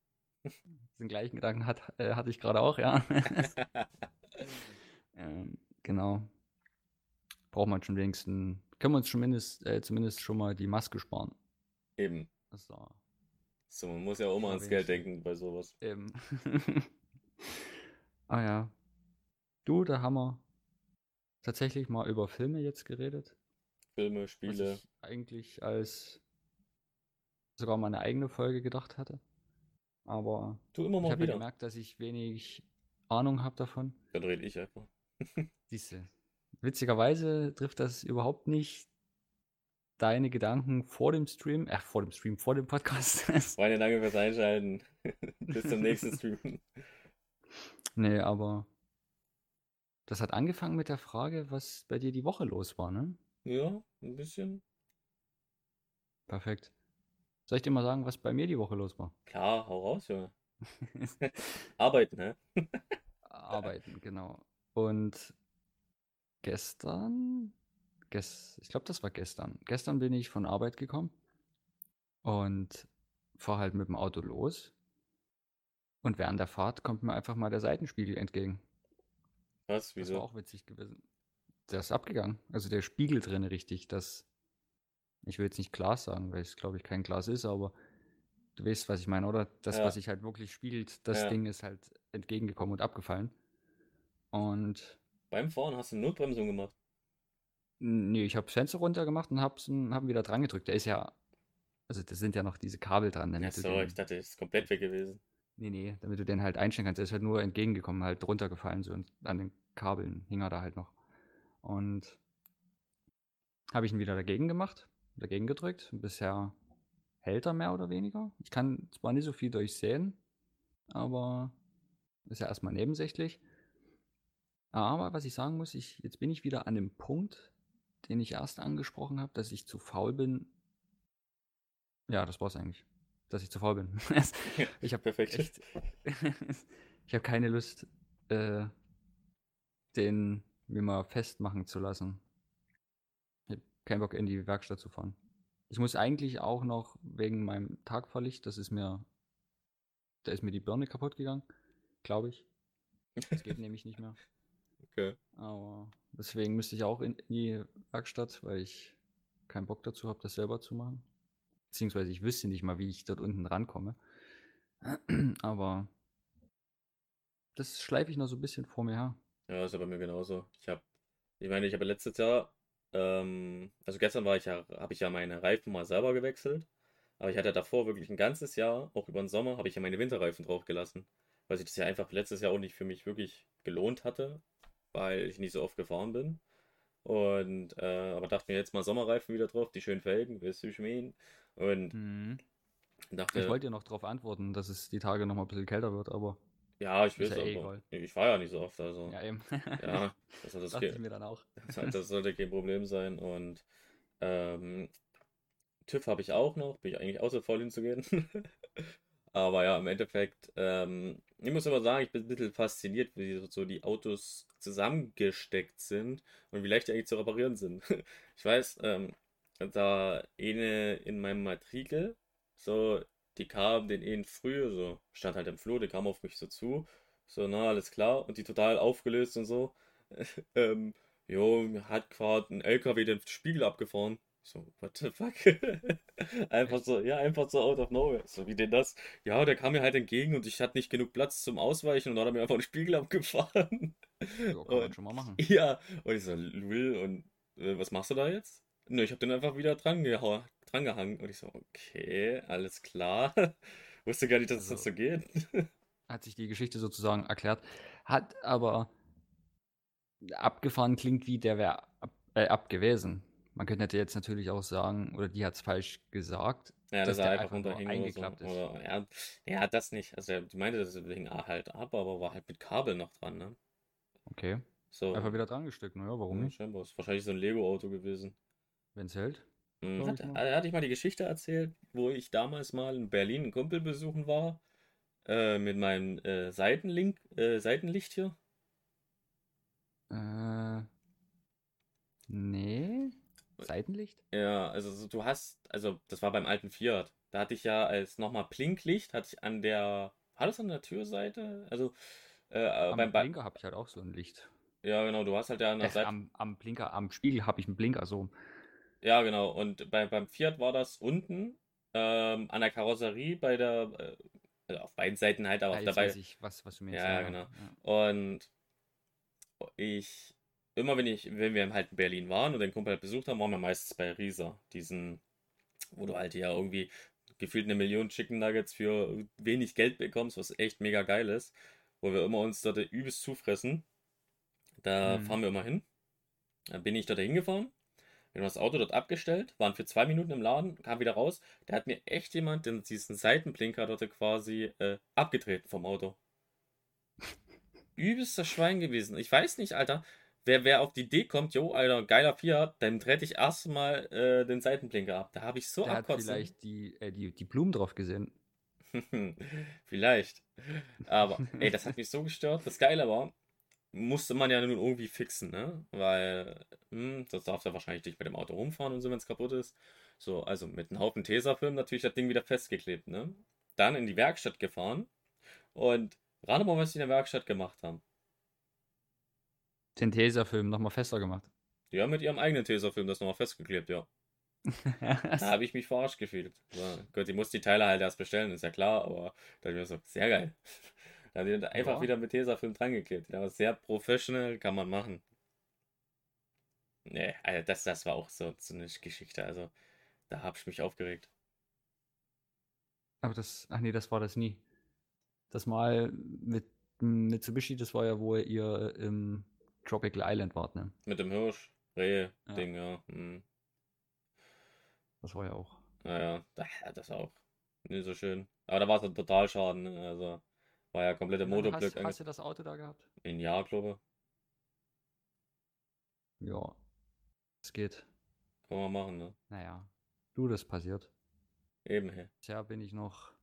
Den gleichen Gedanken hat, äh, hatte ich gerade auch, ja. ähm, genau. Braucht man schon wenigstens können wir uns zumindest, äh, zumindest schon mal die Maske sparen. Eben. So. So man muss ja auch mal ans Geld denken bei sowas. Eben. ah ja. Du, da haben wir tatsächlich mal über Filme jetzt geredet. Filme, Spiele. Was ich eigentlich als sogar mal eine eigene Folge gedacht hatte. Aber du immer mal ich habe gemerkt, dass ich wenig Ahnung habe davon. Dann rede ich einfach. Siehste, Witzigerweise trifft das überhaupt nicht deine Gedanken vor dem Stream, ach, vor dem Stream, vor dem Podcast. Freunde, danke fürs Einschalten. Bis zum nächsten Stream. Nee, aber das hat angefangen mit der Frage, was bei dir die Woche los war, ne? Ja, ein bisschen. Perfekt. Soll ich dir mal sagen, was bei mir die Woche los war? Klar, hau raus, Junge. Arbeiten, ne? Arbeiten, genau. Und gestern, gest, ich glaube, das war gestern. Gestern bin ich von Arbeit gekommen und fahre halt mit dem Auto los. Und während der Fahrt kommt mir einfach mal der Seitenspiegel entgegen. Was? Wieso? Das war auch witzig gewesen. Der ist abgegangen. Also der Spiegel drin richtig. Das, ich will jetzt nicht Glas sagen, weil es glaube ich kein Glas ist, aber du weißt, was ich meine, oder? Das, ja. was sich halt wirklich spiegelt, das ja. Ding ist halt entgegengekommen und abgefallen. Und beim Fahren hast du eine Notbremsung gemacht? Nee, ich habe Fenster runter gemacht und habe hab wieder dran gedrückt. Der ist ja, also da sind ja noch diese Kabel dran. Damit ja, so, den, ich dachte, das ist komplett weg gewesen. Nee, nee, damit du den halt einstellen kannst. Der ist halt nur entgegengekommen, halt runtergefallen so und an den Kabeln hing er da halt noch. Und habe ich ihn wieder dagegen gemacht, dagegen gedrückt. Bisher hält er mehr oder weniger. Ich kann zwar nicht so viel durchsehen, aber ist ja erstmal nebensächlich. Aber was ich sagen muss, ich, jetzt bin ich wieder an dem Punkt, den ich erst angesprochen habe, dass ich zu faul bin. Ja, das war's eigentlich. Dass ich zu faul bin. ich habe perfekt. Echt, ich habe keine Lust, äh, den mir mal festmachen zu lassen. Ich habe keinen Bock, in die Werkstatt zu fahren. Ich muss eigentlich auch noch wegen meinem Tagverlicht, das ist mir, da ist mir die Birne kaputt gegangen, glaube ich. Das geht nämlich nicht mehr. Okay. Aber deswegen müsste ich auch in die Werkstatt, weil ich keinen Bock dazu habe, das selber zu machen. Beziehungsweise ich wüsste nicht mal, wie ich dort unten rankomme. Aber das schleife ich noch so ein bisschen vor mir her. Ja, ist ja bei mir genauso. Ich habe, ich meine, ich habe letztes Jahr, ähm, also gestern war ich ja, habe ich ja meine Reifen mal selber gewechselt. Aber ich hatte davor wirklich ein ganzes Jahr, auch über den Sommer, habe ich ja meine Winterreifen drauf gelassen. Weil sich das ja einfach letztes Jahr auch nicht für mich wirklich gelohnt hatte weil ich nicht so oft gefahren bin. Und äh, aber dachte mir jetzt mal Sommerreifen wieder drauf, die schönen Felgen, wirst du schmähen. Und mhm. dachte. Ich wollte ja noch darauf antworten, dass es die Tage noch mal ein bisschen kälter wird, aber. Ja, ich will es ja eh Ich fahre ja nicht so oft, also. Ja, eben. ja, das, das, das mir dann auch. Das, sollte kein Problem sein. Und ähm, TÜV habe ich auch noch, bin ich eigentlich auch so faul hinzugehen. aber ja, im Endeffekt, ähm, ich muss aber sagen, ich bin ein bisschen fasziniert, wie so die Autos zusammengesteckt sind und wie leicht die eigentlich zu reparieren sind. Ich weiß, ähm, da eine in meinem Matrikel, so, die kam den einen früh, so, stand halt im Flur, die kam auf mich so zu, so, na, alles klar, und die total aufgelöst und so. ähm, jo, hat gerade ein LKW den Spiegel abgefahren. So, what the fuck? einfach so, ja, einfach so out of nowhere. So, wie denn das? Ja, der kam mir halt entgegen und ich hatte nicht genug Platz zum Ausweichen und dann hat er mir einfach den Spiegel abgefahren. Ja, kann man schon mal machen. Ja, und ich so, Lul, und äh, was machst du da jetzt? Nö, ich hab den einfach wieder dran, dran gehangen. Und ich so, okay, alles klar. Wusste gar nicht, dass also, das so geht. hat sich die Geschichte sozusagen erklärt. Hat aber abgefahren klingt wie der wäre ab, äh, ab gewesen. Man könnte jetzt natürlich auch sagen, oder die hat es falsch gesagt. Ja, dass das er einfach runterhing eingeklappt so. ist. Oder, ja, er hat das nicht. Also, die meinte, das hing halt ab, aber war halt mit Kabel noch dran, ne? Okay. So. Einfach wieder dran gesteckt, naja, warum ja, nicht? Scheinbar. Ist wahrscheinlich so ein Lego-Auto gewesen. Wenn es hält. Mhm. Hat, hatte ich mal die Geschichte erzählt, wo ich damals mal in Berlin einen Kumpel besuchen war. Äh, mit meinem äh, Seitenlink, äh, Seitenlicht hier. Äh. Nee. Seitenlicht? Ja, also du hast, also das war beim alten Fiat. Da hatte ich ja als nochmal Blinklicht, hatte ich an der, war das an der Türseite? Also äh, am beim Blinker habe ich halt auch so ein Licht. Ja, genau, du hast halt ja an der Seite. Am, am Blinker, am Spiegel habe ich einen Blinker so. Ja, genau. Und bei, beim Fiat war das unten ähm, an der Karosserie bei der, äh, also auf beiden Seiten halt, aber ja, auch dabei. Weiß ich, was, was du mir ja, ja, genau. Ja. Und ich immer wenn ich, wenn wir halt in Berlin waren und den Kumpel halt besucht haben, waren wir meistens bei Risa, diesen, wo du halt ja irgendwie gefühlt eine Million Chicken Nuggets für wenig Geld bekommst, was echt mega geil ist, wo wir immer uns dort übelst zufressen. Da mhm. fahren wir immer hin. Dann bin ich dort hingefahren, wir haben das Auto dort abgestellt, waren für zwei Minuten im Laden, kam wieder raus. Da hat mir echt jemand den, diesen Seitenblinker dort quasi äh, abgetreten vom Auto. Übelster Schwein gewesen. Ich weiß nicht, Alter wer, wer auf die Idee kommt, jo, Alter, geiler Fiat, dann trete ich erstmal äh, den Seitenblinker ab. Da habe ich so Der abkotzen. hat vielleicht die, äh, die, die Blumen drauf gesehen. vielleicht. Aber, ey, das hat mich so gestört. Das Geile war, musste man ja nun irgendwie fixen, ne? Weil, hm, das darf ja wahrscheinlich nicht mit dem Auto rumfahren und so, wenn es kaputt ist. So, also mit einem Haufen Tesafilm natürlich das Ding wieder festgeklebt, ne? Dann in die Werkstatt gefahren und gerade mal, was sie in der Werkstatt gemacht haben den Tesafilm nochmal fester gemacht. Die haben mit ihrem eigenen Tesafilm das nochmal festgeklebt, ja. da habe ich mich verarscht gefühlt. So, Gott, ich muss die Teile halt erst bestellen, ist ja klar, aber da habe ich mir so, sehr geil. Da haben die einfach ja. wieder mit Tesafilm drangeklebt. Ja, sehr professional, kann man machen. Nee, also das, das war auch so, so eine Geschichte. Also, da habe ich mich aufgeregt. Aber das, ach nee, das war das nie. Das Mal mit Mitsubishi, das war ja, wo ihr im Tropical Island wart, ne? Mit dem Hirsch, Rehe-Ding, ja. ja. Hm. Das war ja auch. Naja, das war auch nicht so schön. Aber da war es ein Totalschaden, ne? Also war ja komplette Motorblöcke. Hast, hast, du das Auto da gehabt? Ein Jahr, glaube ich. Ja, es geht. Kann man machen, ne? Naja, du, das passiert. Eben, hä? Bisher bin ich noch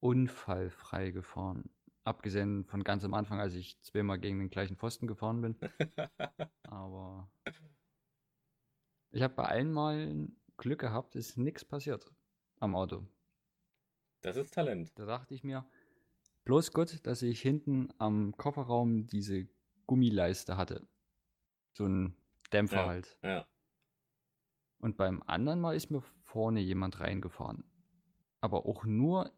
unfallfrei gefahren. Abgesehen von ganz am Anfang, als ich zweimal gegen den gleichen Pfosten gefahren bin. Aber ich habe bei allen Mal Glück gehabt, ist nichts passiert am Auto. Das ist Talent. Da dachte ich mir, bloß gut, dass ich hinten am Kofferraum diese Gummileiste hatte. So ein Dämpfer Ja, halt. ja. Und beim anderen Mal ist mir vorne jemand reingefahren. Aber auch nur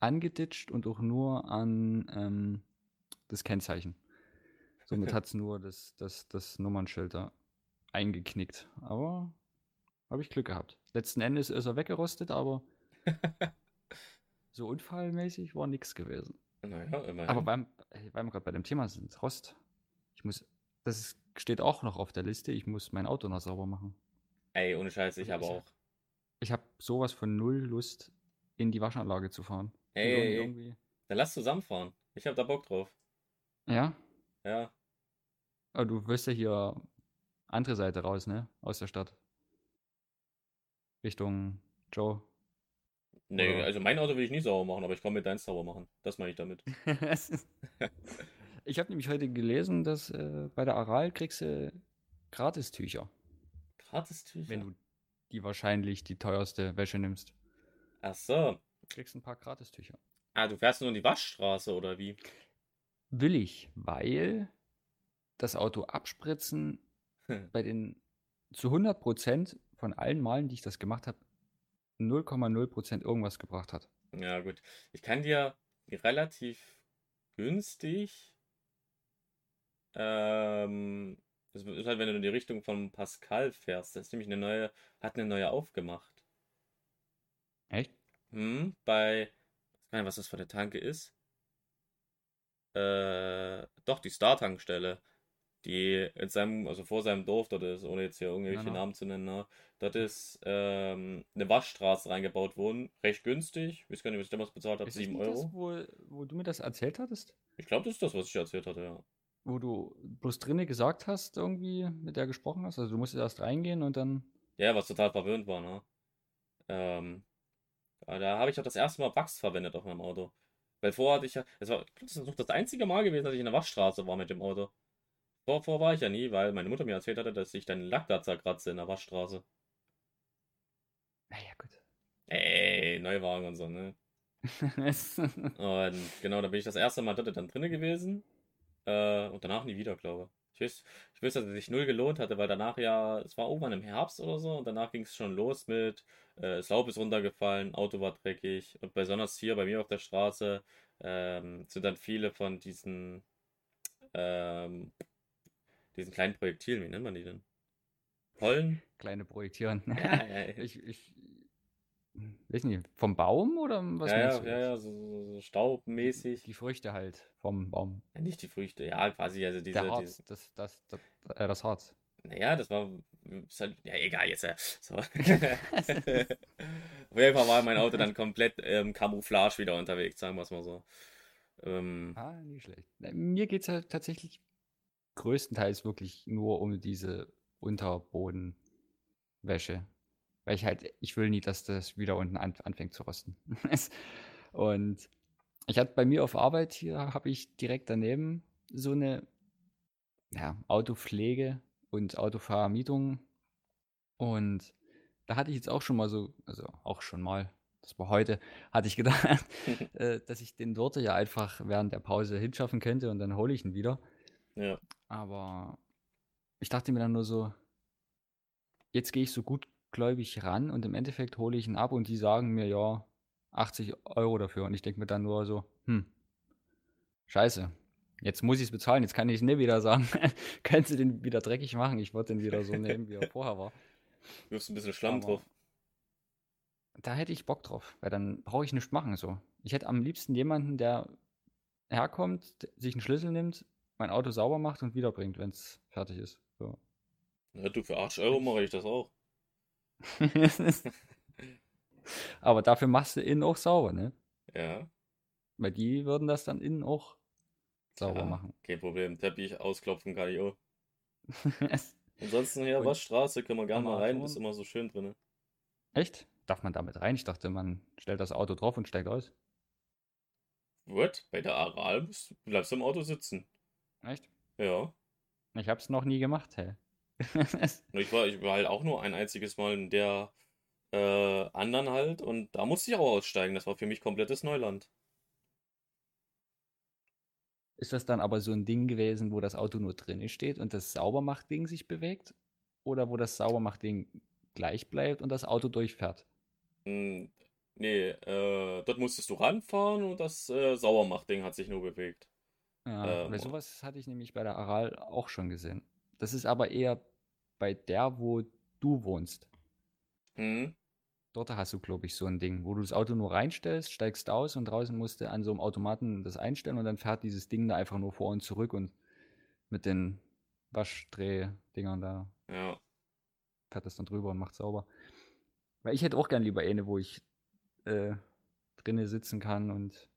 angeditscht und auch nur an ähm, das Kennzeichen. Somit hat es nur das, das, das Nummernschild da eingeknickt. Aber habe ich Glück gehabt. Letzten Endes ist er weggerostet, aber so unfallmäßig war nichts gewesen. Naja, immerhin. Aber beim, weil wir gerade bei dem Thema sind, Rost. Ich muss, das steht auch noch auf der Liste. Ich muss mein Auto noch sauber machen. Ey, ohne Scheiß, ich aber ich- auch. Ich habe sowas von null Lust, in die Waschanlage zu fahren. Ich will Ey, ey, ey. irgendwie. Dann lass zusammenfahren. Ich hab da Bock drauf. Ja, Ja. aber du wirst ja hier andere Seite raus, ne? Aus der Stadt. Richtung Joe. Nee, Oder- also mein Auto will ich nie sauber machen, aber ich kann mir deins sauber machen. Das meine ich damit. ich habe nämlich heute gelesen, dass äh, bei der Aral kriegst du Gratistücher, Gratistücher. wenn du die wahrscheinlich die teuerste Wäsche nimmst. Ach so. Kriegst ein paar Gratistücher. Ah, du fährst nur in die Waschstraße oder wie? Will ich, weil das Auto abspritzen Hm. bei den zu 100% von allen Malen, die ich das gemacht habe, 0,0% irgendwas gebracht hat. Ja, gut. Ich kann dir relativ günstig, ähm, das ist halt, wenn du in die Richtung von Pascal fährst, das ist nämlich eine neue, hat eine neue aufgemacht. Echt? Hm, bei, ich weiß gar nicht, was das für eine Tanke ist. Äh, doch, die Star-Tankstelle, die in seinem, also vor seinem Dorf dort ist, ohne jetzt hier irgendwelche Na, na. Namen zu nennen, ne? Dort ist ähm, eine Waschstraße reingebaut worden, recht günstig. Ich weiß gar nicht, was ich damals bezahlt habe, Ist das 7 nicht Euro. das, wo, wo du mir das erzählt hattest? Ich glaube, das ist das, was ich erzählt hatte, ja. Wo du bloß drinnen gesagt hast, irgendwie, mit der gesprochen hast? Also du musstest erst reingehen und dann. Ja, was total verwöhnt war, ne? Ähm, da habe ich auch das erste Mal Wachs verwendet auf meinem Auto. Weil vorher hatte ich ja, das war, das ist noch das einzige Mal gewesen, dass ich in der Waschstraße war mit dem Auto. Vorher war ich ja nie, weil meine Mutter mir erzählt hatte, dass ich dann Lack da zerkratze in der Waschstraße. Naja, gut. Ey, Neuwagen und so, ne? Und genau, da bin ich das erste Mal dort dann drinne gewesen. Äh, und danach nie wieder, glaube ich. Weiß, ich weiß, dass es sich null gelohnt hatte, weil danach ja, es war irgendwann im Herbst oder so, und danach ging es schon los mit, äh, das Laub ist runtergefallen, Auto war dreckig. Und besonders hier bei mir auf der Straße ähm, sind dann viele von diesen, ähm, diesen kleinen Projektilen, wie nennt man die denn? Pollen? Kleine Projektieren. Ja, ja, ja. ich, ich weiß nicht, vom Baum oder was ja, meinst ja, du ja, so, so, so staubmäßig. Die Früchte halt vom Baum. Ja, nicht die Früchte, ja, quasi, also diese, Der Harz, diese das, das, das, äh, das Harz. naja, das war, halt, ja, egal, jetzt, äh, so. Auf jeden Fall war mein Auto dann komplett ähm, Camouflage wieder unterwegs, sagen wir es mal so. Ähm, Ah, nicht schlecht. Mir geht es halt tatsächlich größtenteils wirklich nur um diese Unterbodenwäsche. Weil ich halt, ich will nie, dass das wieder unten an, anfängt zu rosten. Und ich hatte bei mir auf Arbeit hier, habe ich direkt daneben so eine ja, Autopflege und Autovermietung. Und da hatte ich jetzt auch schon mal so, also auch schon mal, das war heute, hatte ich gedacht, äh, dass ich den dort ja einfach während der Pause hinschaffen könnte und dann hole ich ihn wieder. ja, Aber ich dachte mir dann nur so, jetzt gehe ich so gutgläubig ran und im Endeffekt hole ich ihn ab und die sagen mir, ja, 80 Euro dafür. Und ich denke mir dann nur so, hm, scheiße, jetzt muss ich es bezahlen, jetzt kann ich nicht wieder sagen, können Sie den wieder dreckig machen? Ich wollte den wieder so nehmen, wie er vorher war. wirfst ein bisschen Schlamm Aber drauf. Da hätte ich Bock drauf, weil dann brauche ich nichts machen so. Ich hätte am liebsten jemanden, der herkommt, sich einen Schlüssel nimmt, mein Auto sauber macht und wiederbringt, wenn es fertig ist. So. Ja, du, für 80 Euro mache ich das auch. Aber dafür machst du innen auch sauber, ne? Ja, Weil die würden das dann innen auch sauber klar, machen. kein Problem. Teppich ausklopfen kann ich auch. Ansonsten ja, was Straße, können wir gerne mal rein, ist immer so schön drin. Echt? Darf man damit rein? Ich dachte, man stellt das Auto drauf und steigt aus. What? Bei der Aral bleibst du im Auto sitzen. Echt? Ja. Ich hab's noch nie gemacht, hey. ich, war, ich war halt auch nur ein einziges Mal in der äh, anderen halt und da musste ich auch aussteigen. Das war für mich komplettes Neuland. Ist das dann aber so ein Ding gewesen, wo das Auto nur drin steht und das Saubermacht-Ding sich bewegt? Oder wo das Saubermacht-Ding gleich bleibt und das Auto durchfährt? Hm, nee, äh, dort musstest du ranfahren und das äh, Saubermacht-Ding hat sich nur bewegt. Ja, ähm, weil sowas hatte ich nämlich bei der Aral auch schon gesehen. Das ist aber eher bei der, wo du wohnst. Mhm. Dort hast du, glaube ich, so ein Ding, wo du das Auto nur reinstellst, steigst aus und draußen musst du an so einem Automaten das einstellen und dann fährt dieses Ding da einfach nur vor und zurück und mit den Waschdrehdingern da ja. fährt das dann drüber und macht sauber. Weil ich hätte auch gern lieber eine, wo ich äh, drinnen sitzen kann und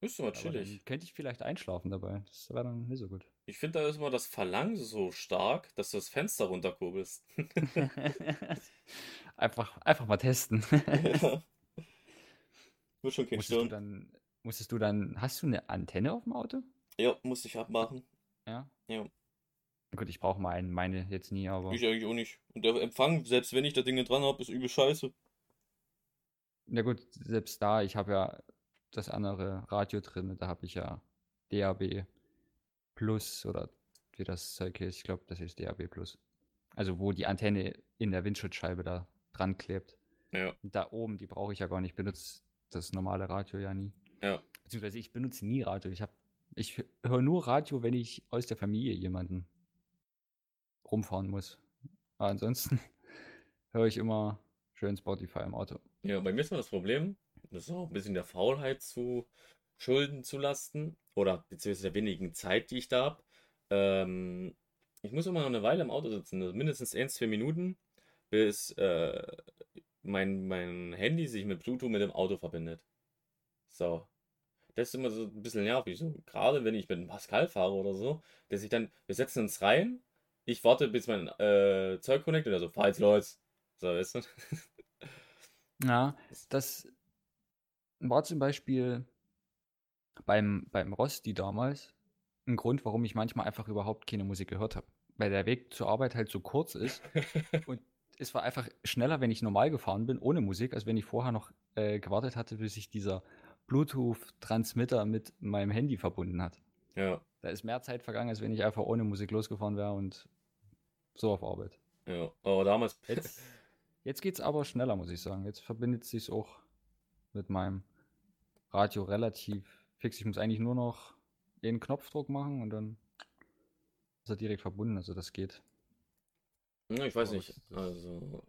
ist aber chillig. könnte ich vielleicht einschlafen dabei. Das wäre dann nicht so gut. Ich finde, da ist immer das Verlangen so stark, dass du das Fenster runterkurbelst. einfach, einfach mal testen. ja. Nur schon kein musstest du dann, musstest du dann, hast du eine Antenne auf dem Auto? Ja, musste ich abmachen. Ja? Ja. Gut, ich brauche mal meine jetzt nie, aber. Ich eigentlich auch nicht. Und der Empfang, selbst wenn ich da Dinge dran habe, ist übel scheiße. Na gut, selbst da, ich habe ja das andere Radio drin. Da habe ich ja DAB Plus oder wie das Zeug ist. Ich glaube, das ist DAB Plus. Also wo die Antenne in der Windschutzscheibe da dran klebt. Ja. Da oben, die brauche ich ja gar nicht. Ich benutze das normale Radio ja nie. Ja. Beziehungsweise ich benutze nie Radio. Ich, ich höre nur Radio, wenn ich aus der Familie jemanden rumfahren muss. Aber ansonsten höre ich immer schön Spotify im Auto. Ja, bei mir ist mal das Problem, das ist auch ein bisschen der Faulheit zu schulden zu lasten oder beziehungsweise der wenigen Zeit, die ich da habe. Ähm, ich muss immer noch eine Weile im Auto sitzen, also mindestens 1, 2 Minuten, bis äh, mein, mein Handy sich mit Bluetooth mit dem Auto verbindet. So. Das ist immer so ein bisschen nervig. So, gerade wenn ich mit Pascal fahre oder so, dass ich dann, wir setzen uns rein, ich warte, bis mein äh, Zeug connectet, also fahr jetzt los. So, weißt du? Ja, das war zum Beispiel beim, beim Rosti damals ein Grund, warum ich manchmal einfach überhaupt keine Musik gehört habe. Weil der Weg zur Arbeit halt so kurz ist. und es war einfach schneller, wenn ich normal gefahren bin, ohne Musik, als wenn ich vorher noch äh, gewartet hatte, bis sich dieser Bluetooth-Transmitter mit meinem Handy verbunden hat. Ja. Da ist mehr Zeit vergangen, als wenn ich einfach ohne Musik losgefahren wäre und so auf Arbeit. Ja, aber damals. Jetzt, jetzt geht es aber schneller, muss ich sagen. Jetzt verbindet es sich auch mit meinem Radio relativ fix. Ich muss eigentlich nur noch den Knopfdruck machen und dann ist er direkt verbunden. Also das geht. Ja, ich weiß nicht. Also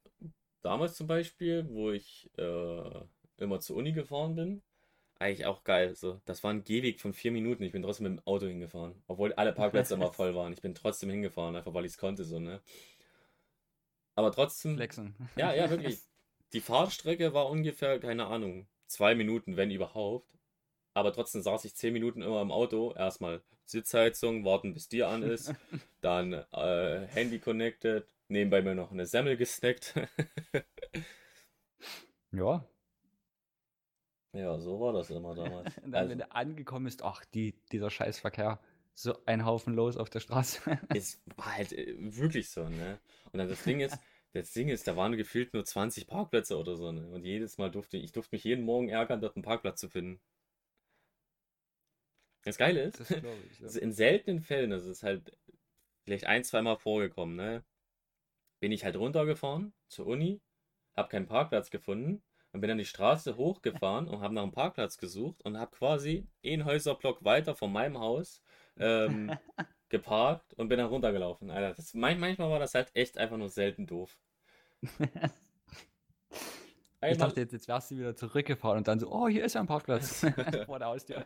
damals zum Beispiel, wo ich äh, immer zur Uni gefahren bin, eigentlich auch geil. So, das war ein Gehweg von vier Minuten. Ich bin trotzdem mit dem Auto hingefahren. Obwohl alle Parkplätze immer voll waren. Ich bin trotzdem hingefahren, einfach weil ich es konnte, so, ne? Aber trotzdem. Flexen. Ja, ja, wirklich. Die Fahrstrecke war ungefähr, keine Ahnung, zwei Minuten, wenn überhaupt. Aber trotzdem saß ich zehn Minuten immer im Auto. Erstmal Sitzheizung, warten bis die an ist. dann äh, Handy connected. Nebenbei mir noch eine Semmel gesnackt. ja. Ja, so war das immer damals. dann, also, wenn du angekommen bist, ach, die, dieser Scheißverkehr, so ein Haufen los auf der Straße. es war halt äh, wirklich so, ne? Und dann das Ding ist, das Ding ist, da waren gefühlt nur 20 Parkplätze oder so, ne? Und jedes Mal durfte ich, durfte mich jeden Morgen ärgern, dort einen Parkplatz zu finden. Das Geile ist, das ich, ja. in seltenen Fällen, das ist halt vielleicht ein, zweimal vorgekommen, ne? Bin ich halt runtergefahren zur Uni, hab keinen Parkplatz gefunden und bin dann die Straße hochgefahren und habe nach einem Parkplatz gesucht und habe quasi einen Häuserblock weiter von meinem Haus ähm, geparkt und bin dann runtergelaufen. Alter, das, manchmal war das halt echt einfach nur selten doof. ich dachte jetzt, jetzt wärst du wieder zurückgefahren und dann so, oh, hier ist ja ein Parkplatz vor der Haustür.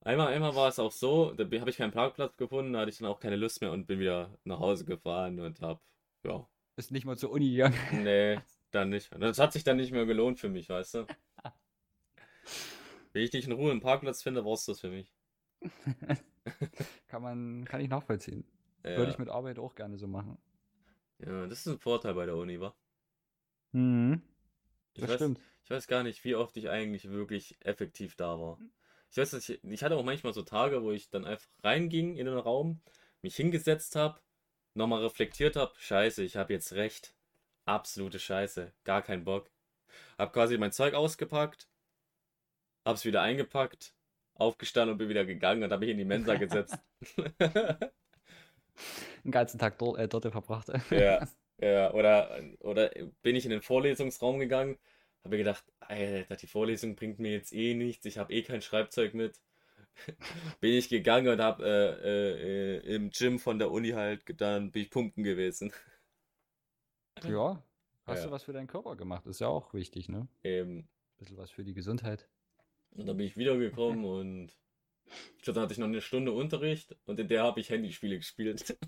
Einmal, einmal war es auch so, da habe ich keinen Parkplatz gefunden, da hatte ich dann auch keine Lust mehr und bin wieder nach Hause gefahren und hab, ja. Ist nicht mal zur Uni gegangen. Nee, dann nicht. Das hat sich dann nicht mehr gelohnt für mich, weißt du? Wenn ich nicht in Ruhe einen Parkplatz finde, brauchst du das für mich. kann man, kann ich nachvollziehen. Ja. Würde ich mit Arbeit auch gerne so machen. Ja, das ist ein Vorteil bei der Uni, wa? Mhm. Das ich weiß, stimmt. Ich weiß gar nicht, wie oft ich eigentlich wirklich effektiv da war. Ich weiß, ich, ich hatte auch manchmal so Tage, wo ich dann einfach reinging in den Raum, mich hingesetzt habe, nochmal reflektiert habe, scheiße, ich habe jetzt recht. Absolute Scheiße, gar keinen Bock. Hab quasi mein Zeug ausgepackt, hab's wieder eingepackt, aufgestanden und bin wieder gegangen und habe mich in die Mensa gesetzt. Den ganzen Tag dort, äh, dort verbracht. ja, ja, oder, oder bin ich in den Vorlesungsraum gegangen, habe mir gedacht, Alter, die Vorlesung bringt mir jetzt eh nichts, ich habe eh kein Schreibzeug mit. bin ich gegangen und habe äh, äh, im Gym von der Uni halt, dann bin ich pumpen gewesen. Ja, hast ja. du was für deinen Körper gemacht, ist ja auch wichtig, ne? Eben. Ein bisschen was für die Gesundheit. Und dann bin ich wiedergekommen und ich glaube, da hatte ich noch eine Stunde Unterricht und in der habe ich Handyspiele gespielt.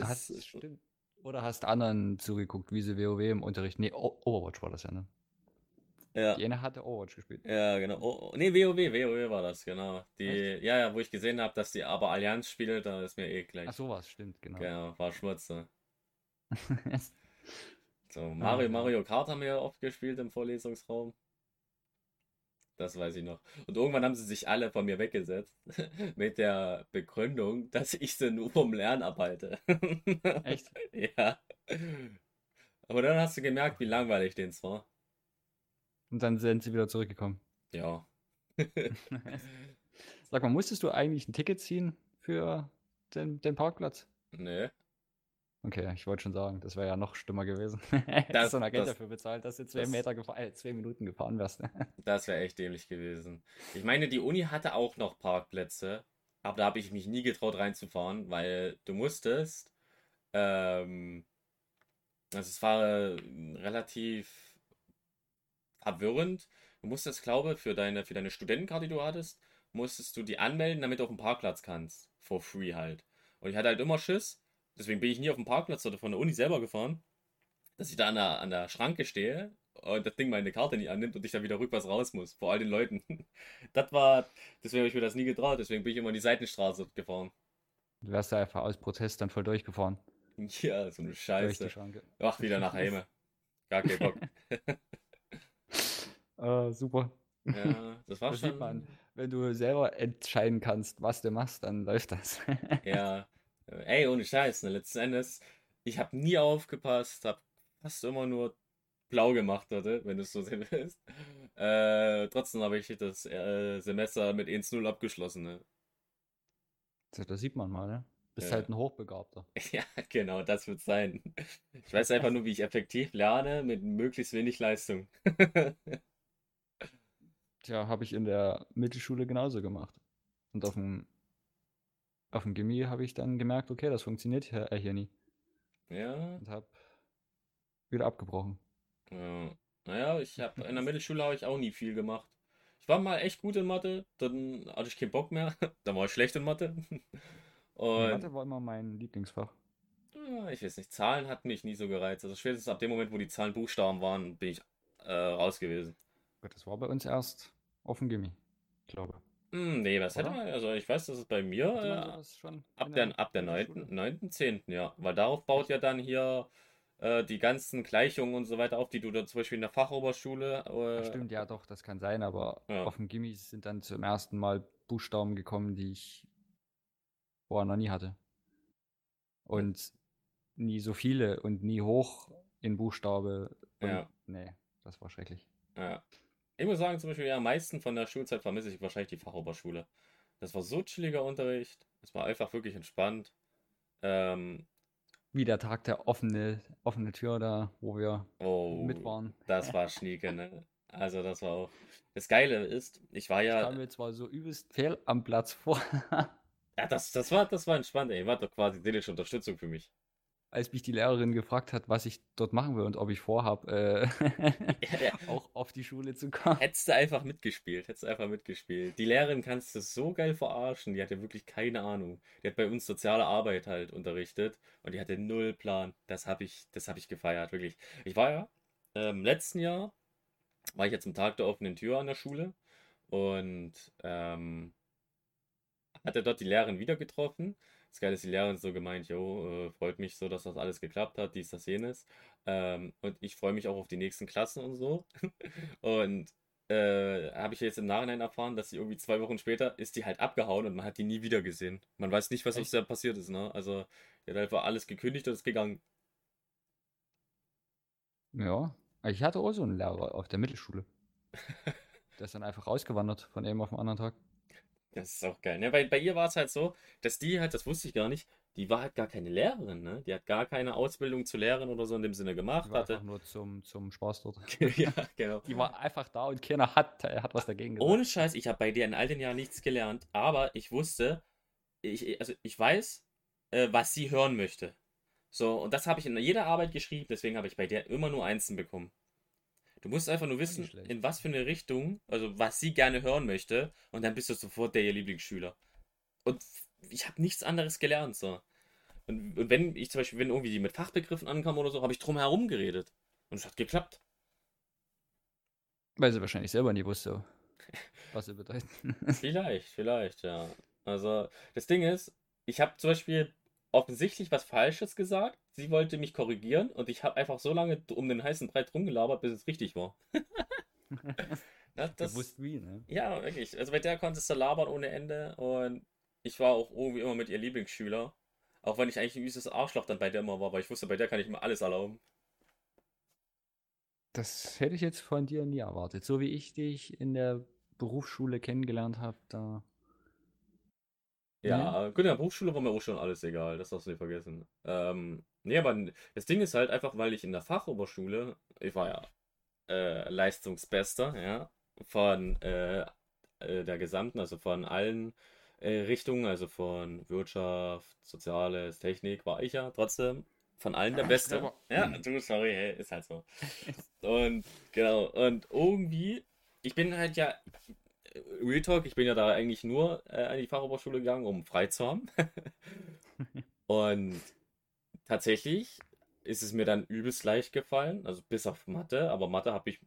Das hast, stimmt. Oder hast anderen zugeguckt, wie sie WoW im Unterricht. Nee, Overwatch war das ja, ne? Ja. Die eine hatte Overwatch gespielt. Ja, genau. Oh, nee, WoW, WoW war das, genau. Die, ja, ja, wo ich gesehen habe, dass die aber Allianz spielt, da ist mir eh gleich. Ach, sowas, stimmt, genau. Genau, war Schmutze. so, Mario, Mario Kart haben wir ja oft gespielt im Vorlesungsraum. Das weiß ich noch. Und irgendwann haben sie sich alle von mir weggesetzt. mit der Begründung, dass ich sie nur vom Lernen abhalte. Echt? ja. Aber dann hast du gemerkt, wie langweilig denen war. Und dann sind sie wieder zurückgekommen. Ja. Sag mal, musstest du eigentlich ein Ticket ziehen für den, den Parkplatz? Nee. Okay, ich wollte schon sagen, das wäre ja noch schlimmer gewesen. Das, so ein Agent das, dafür bezahlt, dass du zwei, das, Meter äh, zwei Minuten gefahren wärst. das wäre echt dämlich gewesen. Ich meine, die Uni hatte auch noch Parkplätze, aber da habe ich mich nie getraut reinzufahren, weil du musstest. Ähm, also es war relativ verwirrend. Du musstest, glaube ich, für deine, für deine Studentenkarte, die du hattest, musstest du die anmelden, damit du auf den Parkplatz kannst. For free halt. Und ich hatte halt immer Schiss deswegen bin ich nie auf dem Parkplatz oder von der Uni selber gefahren, dass ich da an der, an der Schranke stehe und das Ding meine Karte nicht annimmt und ich dann wieder rückwärts raus muss, vor all den Leuten. Das war, deswegen habe ich mir das nie getraut, deswegen bin ich immer in die Seitenstraße gefahren. Du wärst da einfach aus Protest dann voll durchgefahren. Ja, so eine Scheiße. Ach, wieder nach Hause. Gar kein Bock. uh, super. Ja, das war das schon. Man. Wenn du selber entscheiden kannst, was du machst, dann läuft das. ja, Ey, ohne Scheiß, ne? Letzten Endes, ich habe nie aufgepasst, habe fast immer nur blau gemacht, hatte, wenn du es so sehen willst. Äh, trotzdem habe ich das äh, Semester mit 1-0 abgeschlossen, ne? Das sieht man mal, ne? Bist ja. halt ein Hochbegabter. Ja, genau, das wird sein. Ich weiß einfach nur, wie ich effektiv lerne mit möglichst wenig Leistung. Tja, habe ich in der Mittelschule genauso gemacht. Und auf dem auf dem Gimmi habe ich dann gemerkt, okay, das funktioniert hier, äh, hier nie. Ja. Und habe wieder abgebrochen. Ja. Naja, ich habe in der Mittelschule habe ich auch nie viel gemacht. Ich war mal echt gut in Mathe, dann hatte ich keinen Bock mehr. dann war ich schlecht in Mathe. Und Mathe war immer mein Lieblingsfach. Ich weiß nicht, Zahlen hatten mich nie so gereizt. Also spätestens ab dem Moment, wo die Zahlen Buchstaben waren, bin ich äh, raus gewesen. Das war bei uns erst auf dem Gimmi, ich glaube. Hm, nee, was hätte man, also ich weiß, dass es bei mir äh, schon ab der, ab der 9., 9., 10., ja, weil darauf baut ja dann hier äh, die ganzen Gleichungen und so weiter auf, die du dann zum Beispiel in der Fachoberschule. Äh, stimmt, ja doch, das kann sein, aber ja. auf dem Gimmi sind dann zum ersten Mal Buchstaben gekommen, die ich vorher noch nie hatte. Und nie so viele und nie hoch in Buchstabe. Und, ja. Nee, das war schrecklich. Ja. Ich muss sagen, zum Beispiel, ja, am meisten von der Schulzeit vermisse ich wahrscheinlich die Fachoberschule. Das war so chilliger Unterricht. Es war einfach wirklich entspannt. Ähm, Wie der Tag der offene, offene Tür da, wo wir oh, mit waren. Das war schnieke, ne? Also das war auch. Das Geile ist, ich war ja. Ich kam mir zwar so übelst fehl am Platz vor. ja, das, das, war, das war entspannt, ey. War doch quasi seelische Unterstützung für mich als mich die Lehrerin gefragt hat, was ich dort machen will und ob ich vorhabe, äh, ja, auch auf die Schule zu kommen. Hättest du einfach mitgespielt, hättest du einfach mitgespielt. Die Lehrerin kannst du so geil verarschen, die hatte wirklich keine Ahnung. Die hat bei uns soziale Arbeit halt unterrichtet und die hatte null Plan. Das habe ich, das habe ich gefeiert, wirklich. Ich war ja im ähm, letzten Jahr, war ich ja zum Tag der offenen Tür an der Schule und ähm, hat er dort die Lehrerin wieder getroffen. Das Geile ist, die Lehrerin so gemeint, jo, äh, freut mich so, dass das alles geklappt hat, dies, das, jenes. Ähm, und ich freue mich auch auf die nächsten Klassen und so. und äh, habe ich jetzt im Nachhinein erfahren, dass sie irgendwie zwei Wochen später ist die halt abgehauen und man hat die nie wieder gesehen. Man weiß nicht, was aus der passiert ist, ne? Also, die hat einfach alles gekündigt und ist gegangen. Ja, ich hatte auch so einen Lehrer auf der Mittelschule. der ist dann einfach ausgewandert von einem auf den anderen Tag. Das ist auch geil. Ne? Bei, bei ihr war es halt so, dass die halt, das wusste ich gar nicht, die war halt gar keine Lehrerin, ne? Die hat gar keine Ausbildung zur Lehrerin oder so in dem Sinne gemacht. Die war hatte. einfach nur zum, zum Spaß dort. ja, genau. Die war einfach da und keiner hat, hat was dagegen gesagt. Ohne Scheiß, ich habe bei dir in all den Jahren nichts gelernt, aber ich wusste, ich, also ich weiß, äh, was sie hören möchte. So, und das habe ich in jeder Arbeit geschrieben, deswegen habe ich bei dir immer nur Einsen bekommen. Du musst einfach nur wissen, in was für eine Richtung, also was sie gerne hören möchte, und dann bist du sofort der ihr Lieblingsschüler. Und ich habe nichts anderes gelernt, so. Und, und, wenn ich zum Beispiel, wenn irgendwie die mit Fachbegriffen ankam oder so, habe ich drum herum geredet. Und es hat geklappt. Weil sie wahrscheinlich selber nie wusste, was sie bedeuten. vielleicht, vielleicht, ja. Also, das Ding ist, ich habe zum Beispiel offensichtlich was Falsches gesagt. Sie wollte mich korrigieren und ich habe einfach so lange um den heißen Brei rumgelabert, bis es richtig war. das, das, Gewusst wie, ne? Ja, wirklich. Also bei der konntest du labern ohne Ende und ich war auch irgendwie immer mit ihr Lieblingsschüler. Auch wenn ich eigentlich ein üses Arschloch dann bei der immer war, weil ich wusste, bei der kann ich mir alles erlauben. Das hätte ich jetzt von dir nie erwartet. So wie ich dich in der Berufsschule kennengelernt habe, da ja, gut, in der Berufsschule war mir auch schon alles egal, das darfst du nicht vergessen. Ähm, nee, aber das Ding ist halt einfach, weil ich in der Fachoberschule, ich war ja äh, Leistungsbester, ja, von äh, äh, der gesamten, also von allen äh, Richtungen, also von Wirtschaft, Soziales, Technik, war ich ja trotzdem von allen der Beste. Ja, du, sorry, hey, ist halt so. Und genau, und irgendwie, ich bin halt ja, Real Talk, ich bin ja da eigentlich nur äh, an die Fachoberschule gegangen, um frei zu haben. und tatsächlich ist es mir dann übelst leicht gefallen, also bis auf Mathe, aber Mathe habe ich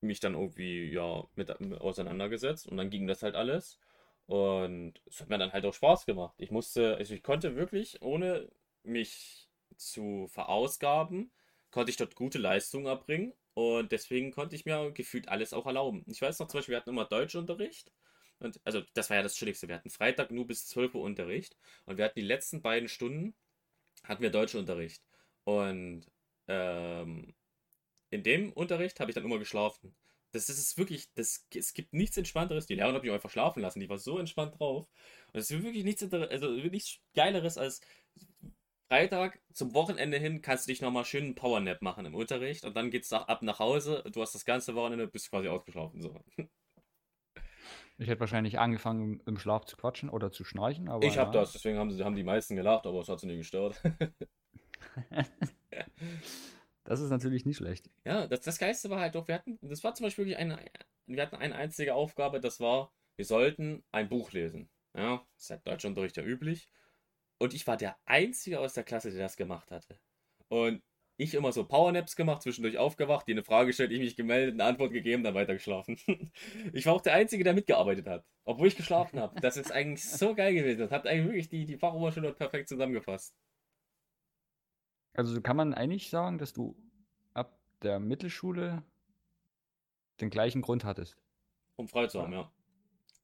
mich dann irgendwie ja mit, mit auseinandergesetzt und dann ging das halt alles. Und es hat mir dann halt auch Spaß gemacht. Ich musste, also ich konnte wirklich, ohne mich zu verausgaben, konnte ich dort gute Leistungen erbringen und deswegen konnte ich mir gefühlt alles auch erlauben. Ich weiß noch zum Beispiel, wir hatten immer Deutschunterricht. Und, also, das war ja das Chilligste. Wir hatten Freitag nur bis 12 Uhr Unterricht. Und wir hatten die letzten beiden Stunden, hatten wir Deutschunterricht. Und ähm, in dem Unterricht habe ich dann immer geschlafen. Das, das ist wirklich, das, es gibt nichts Entspannteres. Die Lehrerin hat mich einfach schlafen lassen. Die war so entspannt drauf. Und es ist wirklich nichts, also nichts Geileres als Freitag zum Wochenende hin kannst du dich nochmal schön einen Powernap machen im Unterricht und dann geht's ab nach Hause. Du hast das ganze Wochenende, bist quasi ausgeschlafen. So. Ich hätte wahrscheinlich angefangen im Schlaf zu quatschen oder zu schnarchen, aber. Ich habe ja. das, deswegen haben, sie, haben die meisten gelacht, aber es hat sie nie gestört. das ist natürlich nicht schlecht. Ja, das, das Geiste war halt doch, wir hatten, das war zum Beispiel wirklich eine, wir hatten eine einzige Aufgabe, das war, wir sollten ein Buch lesen. Ja, das ist ja Deutschunterricht ja üblich. Und ich war der Einzige aus der Klasse, der das gemacht hatte. Und ich immer so Powernaps gemacht, zwischendurch aufgewacht, die eine Frage gestellt, ich mich gemeldet, eine Antwort gegeben, dann weitergeschlafen. ich war auch der Einzige, der mitgearbeitet hat, obwohl ich geschlafen habe. Das ist eigentlich so geil gewesen. Das hat eigentlich wirklich die, die Fachoberschule perfekt zusammengefasst. Also kann man eigentlich sagen, dass du ab der Mittelschule den gleichen Grund hattest. Um frei zu haben, ja.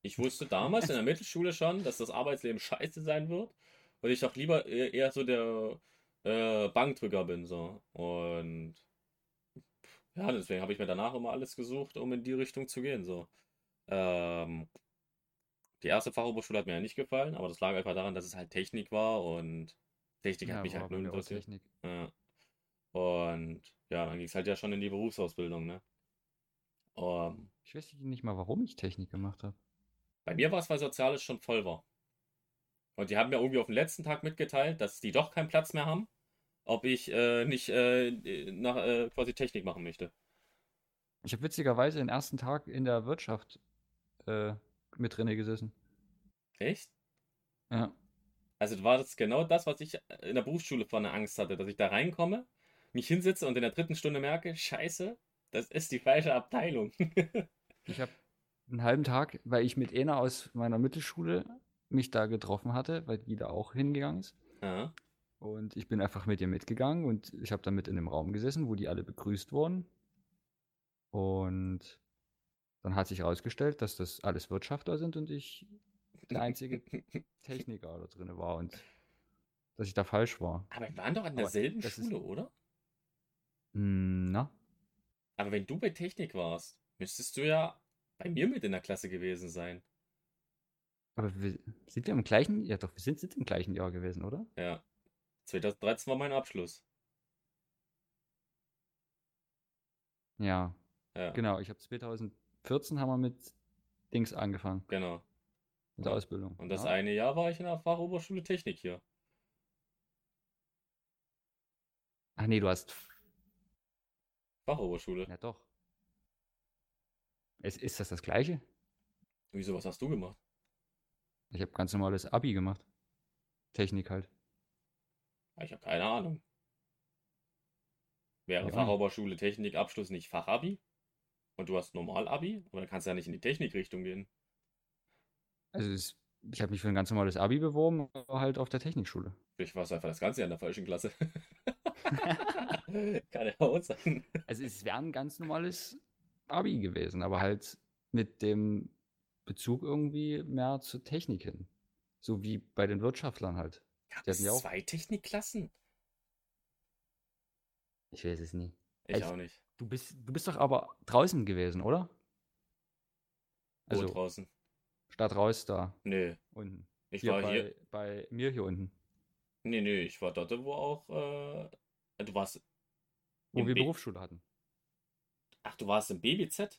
Ich wusste damals in der Mittelschule schon, dass das Arbeitsleben scheiße sein wird weil ich doch lieber eher so der äh, Bankdrücker bin. So. Und ja, deswegen habe ich mir danach immer alles gesucht, um in die Richtung zu gehen. So. Ähm, die erste Fachoberschule hat mir ja nicht gefallen, aber das lag einfach daran, dass es halt Technik war und Technik ja, hat mich halt nur interessiert. Ja. Und ja, dann ging es halt ja schon in die Berufsausbildung, ne? Um, ich weiß nicht mal, warum ich Technik gemacht habe. Bei mir war es, weil Soziales schon voll war. Und die haben mir irgendwie auf den letzten Tag mitgeteilt, dass die doch keinen Platz mehr haben, ob ich äh, nicht äh, nach äh, quasi Technik machen möchte. Ich habe witzigerweise den ersten Tag in der Wirtschaft äh, mit drinne gesessen. Echt? Ja. Also war das genau das, was ich in der Berufsschule vorne Angst hatte, dass ich da reinkomme, mich hinsetze und in der dritten Stunde merke, scheiße, das ist die falsche Abteilung. ich habe einen halben Tag, weil ich mit einer aus meiner Mittelschule mich da getroffen hatte, weil die da auch hingegangen ist. Ja. Und ich bin einfach mit ihr mitgegangen und ich habe dann mit in dem Raum gesessen, wo die alle begrüßt wurden. Und dann hat sich herausgestellt, dass das alles Wirtschaftler sind und ich der einzige Techniker da drin war und dass ich da falsch war. Aber wir waren doch an derselben Schule, ist... oder? Hm, na? Aber wenn du bei Technik warst, müsstest du ja bei mir mit in der Klasse gewesen sein. Aber wir, sind wir im gleichen? Ja, doch, wir sind, sind im gleichen Jahr gewesen, oder? Ja. 2013 war mein Abschluss. Ja. ja. Genau, ich habe 2014 haben wir mit Dings angefangen. Genau. Mit der Ausbildung. Und das ja. eine Jahr war ich in der Fachoberschule Technik hier. Ach nee, du hast. Fachoberschule. Ja, doch. Ist, ist das das gleiche? Wieso, was hast du gemacht? Ich habe ganz normales Abi gemacht. Technik halt. Ich habe keine Ahnung. Wäre ja. Fachoberschule Technik Abschluss nicht Fachabi? Und du hast Normal-Abi? Oder kannst du ja nicht in die Technikrichtung gehen? Also es, ich habe mich für ein ganz normales Abi beworben, aber halt auf der Technikschule. Ich war einfach das ganze Jahr in der falschen Klasse. Kann ja auch sein. Also es wäre ein ganz normales Abi gewesen, aber halt mit dem Bezug irgendwie mehr zur Technik hin. So wie bei den Wirtschaftlern halt. Gab es ja zwei Technikklassen? Ich weiß es nie. Ich also, auch nicht. Du bist, du bist doch aber draußen gewesen, oder? Also Wo draußen? Stadt raus da. Nö. Unten. Ich hier war bei, hier. Bei mir hier unten. Nee, nee, ich war dort, wo auch. Äh, du warst. Wo wir B Berufsschule hatten. Ach, du warst im BBZ?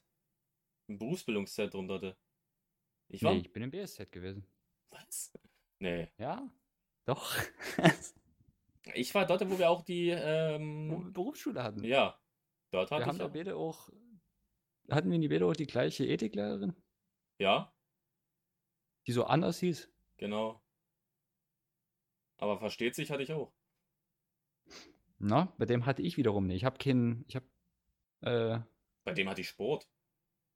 Im Berufsbildungszentrum dort. Ich war. Nee, ich bin im BSZ gewesen. Was? Nee. Ja, doch. ich war dort, wo wir auch die ähm, Berufsschule hatten. Ja. Dort hatte wir haben auch. auch. Hatten wir in die Bede auch die gleiche Ethiklehrerin? Ja. Die so anders hieß? Genau. Aber versteht sich hatte ich auch. Na, bei dem hatte ich wiederum nicht. Ich habe keinen. Ich habe. Äh, bei dem hatte ich Sport.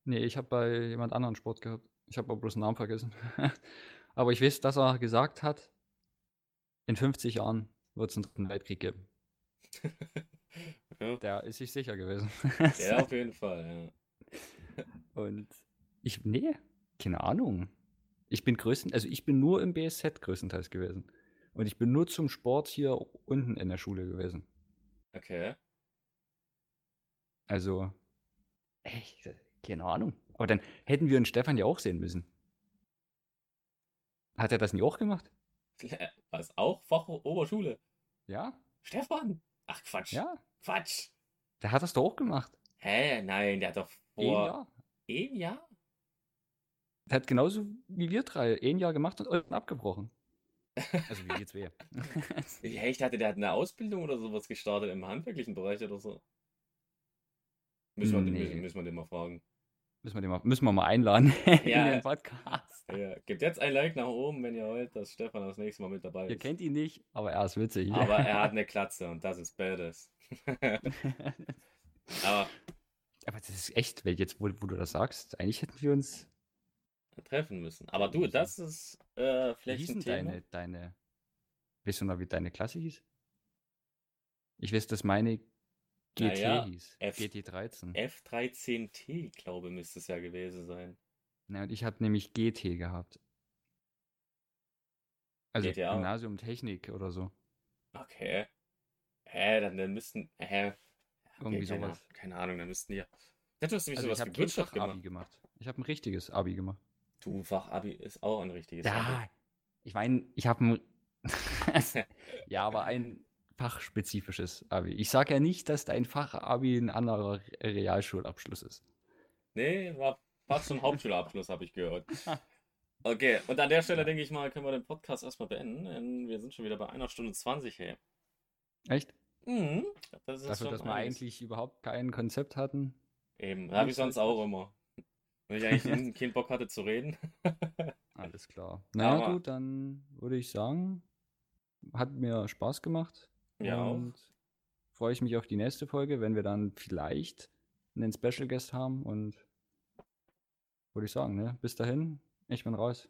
Nee, ich habe bei jemand anderen Sport gehabt. Ich habe aber bloß den Namen vergessen. aber ich weiß, dass er gesagt hat, in 50 Jahren wird es einen dritten Weltkrieg geben. ja. Der ist sich sicher gewesen. ja, auf jeden Fall, ja. Und ich, nee, keine Ahnung. Ich bin größten, also ich bin nur im BSZ größtenteils gewesen. Und ich bin nur zum Sport hier unten in der Schule gewesen. Okay. Also, echt, keine Ahnung. Aber dann hätten wir einen Stefan ja auch sehen müssen. Hat er das nie auch gemacht? Was, auch Fachoberschule? Ja. Stefan? Ach, Quatsch. Ja. Quatsch. Der hat das doch auch gemacht. Hä? Nein, der hat doch vor... Ein Jahr. Ein Jahr? Der hat genauso wie wir drei ein Jahr gemacht und abgebrochen. Also wie jetzt wer. ja, ich dachte, der hat eine Ausbildung oder sowas gestartet im handwerklichen Bereich oder so. Müssen wir, nee. müssen, müssen wir den mal fragen. Müssen wir, den mal, müssen wir mal einladen ja. in den Podcast. Ja. Gebt jetzt ein Like nach oben, wenn ihr wollt, dass Stefan das nächste Mal mit dabei ist. Ihr kennt ihn nicht, aber er ist witzig. Aber er hat eine Klatze und das ist badass. aber, aber das ist echt, weil jetzt, wo, wo du das sagst, eigentlich hätten wir uns treffen müssen. Aber du, das ist äh, vielleicht ein Thema. Deine, deine, weißt du noch, wie deine Klasse hieß? Ich weiß, dass meine GT naja, hieß. F GT13. F13T, glaube müsste es ja gewesen sein. Na, und ich hatte nämlich GT gehabt. Also GTA. Gymnasium Technik oder so. Okay. Hä, dann, dann müssten. Hä? Okay, Irgendwie keine, sowas. Keine Ahnung, dann müssten ja. Ja, du hast nämlich also sowas ich wie Wirtschaft gemacht. Abi gemacht. Ich habe ein richtiges Abi gemacht. Du, Fachabi ist auch ein richtiges ja, Abi. Ich meine, ich habe ein. ja, aber ein fachspezifisches Abi. Ich sage ja nicht, dass dein Fachabi ein anderer Realschulabschluss ist. Nee, war fast zum Hauptschulabschluss, habe ich gehört. Okay, und an der Stelle denke ich mal, können wir den Podcast erstmal beenden, denn wir sind schon wieder bei einer Stunde 20, hey. Echt? Mhm. Das Dafür, dass wir eigentlich überhaupt kein Konzept hatten. Eben, habe ich sonst auch immer. Wenn ich eigentlich keinen Bock hatte zu reden. Alles klar. Na Aber, gut, dann würde ich sagen, hat mir Spaß gemacht. Ja. Und auch. freue ich mich auf die nächste Folge, wenn wir dann vielleicht einen Special Guest haben. Und würde ich sagen, ne? bis dahin, ich bin raus.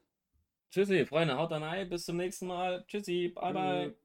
Tschüssi, Freunde, haut rein, bis zum nächsten Mal. Tschüssi, bye bye.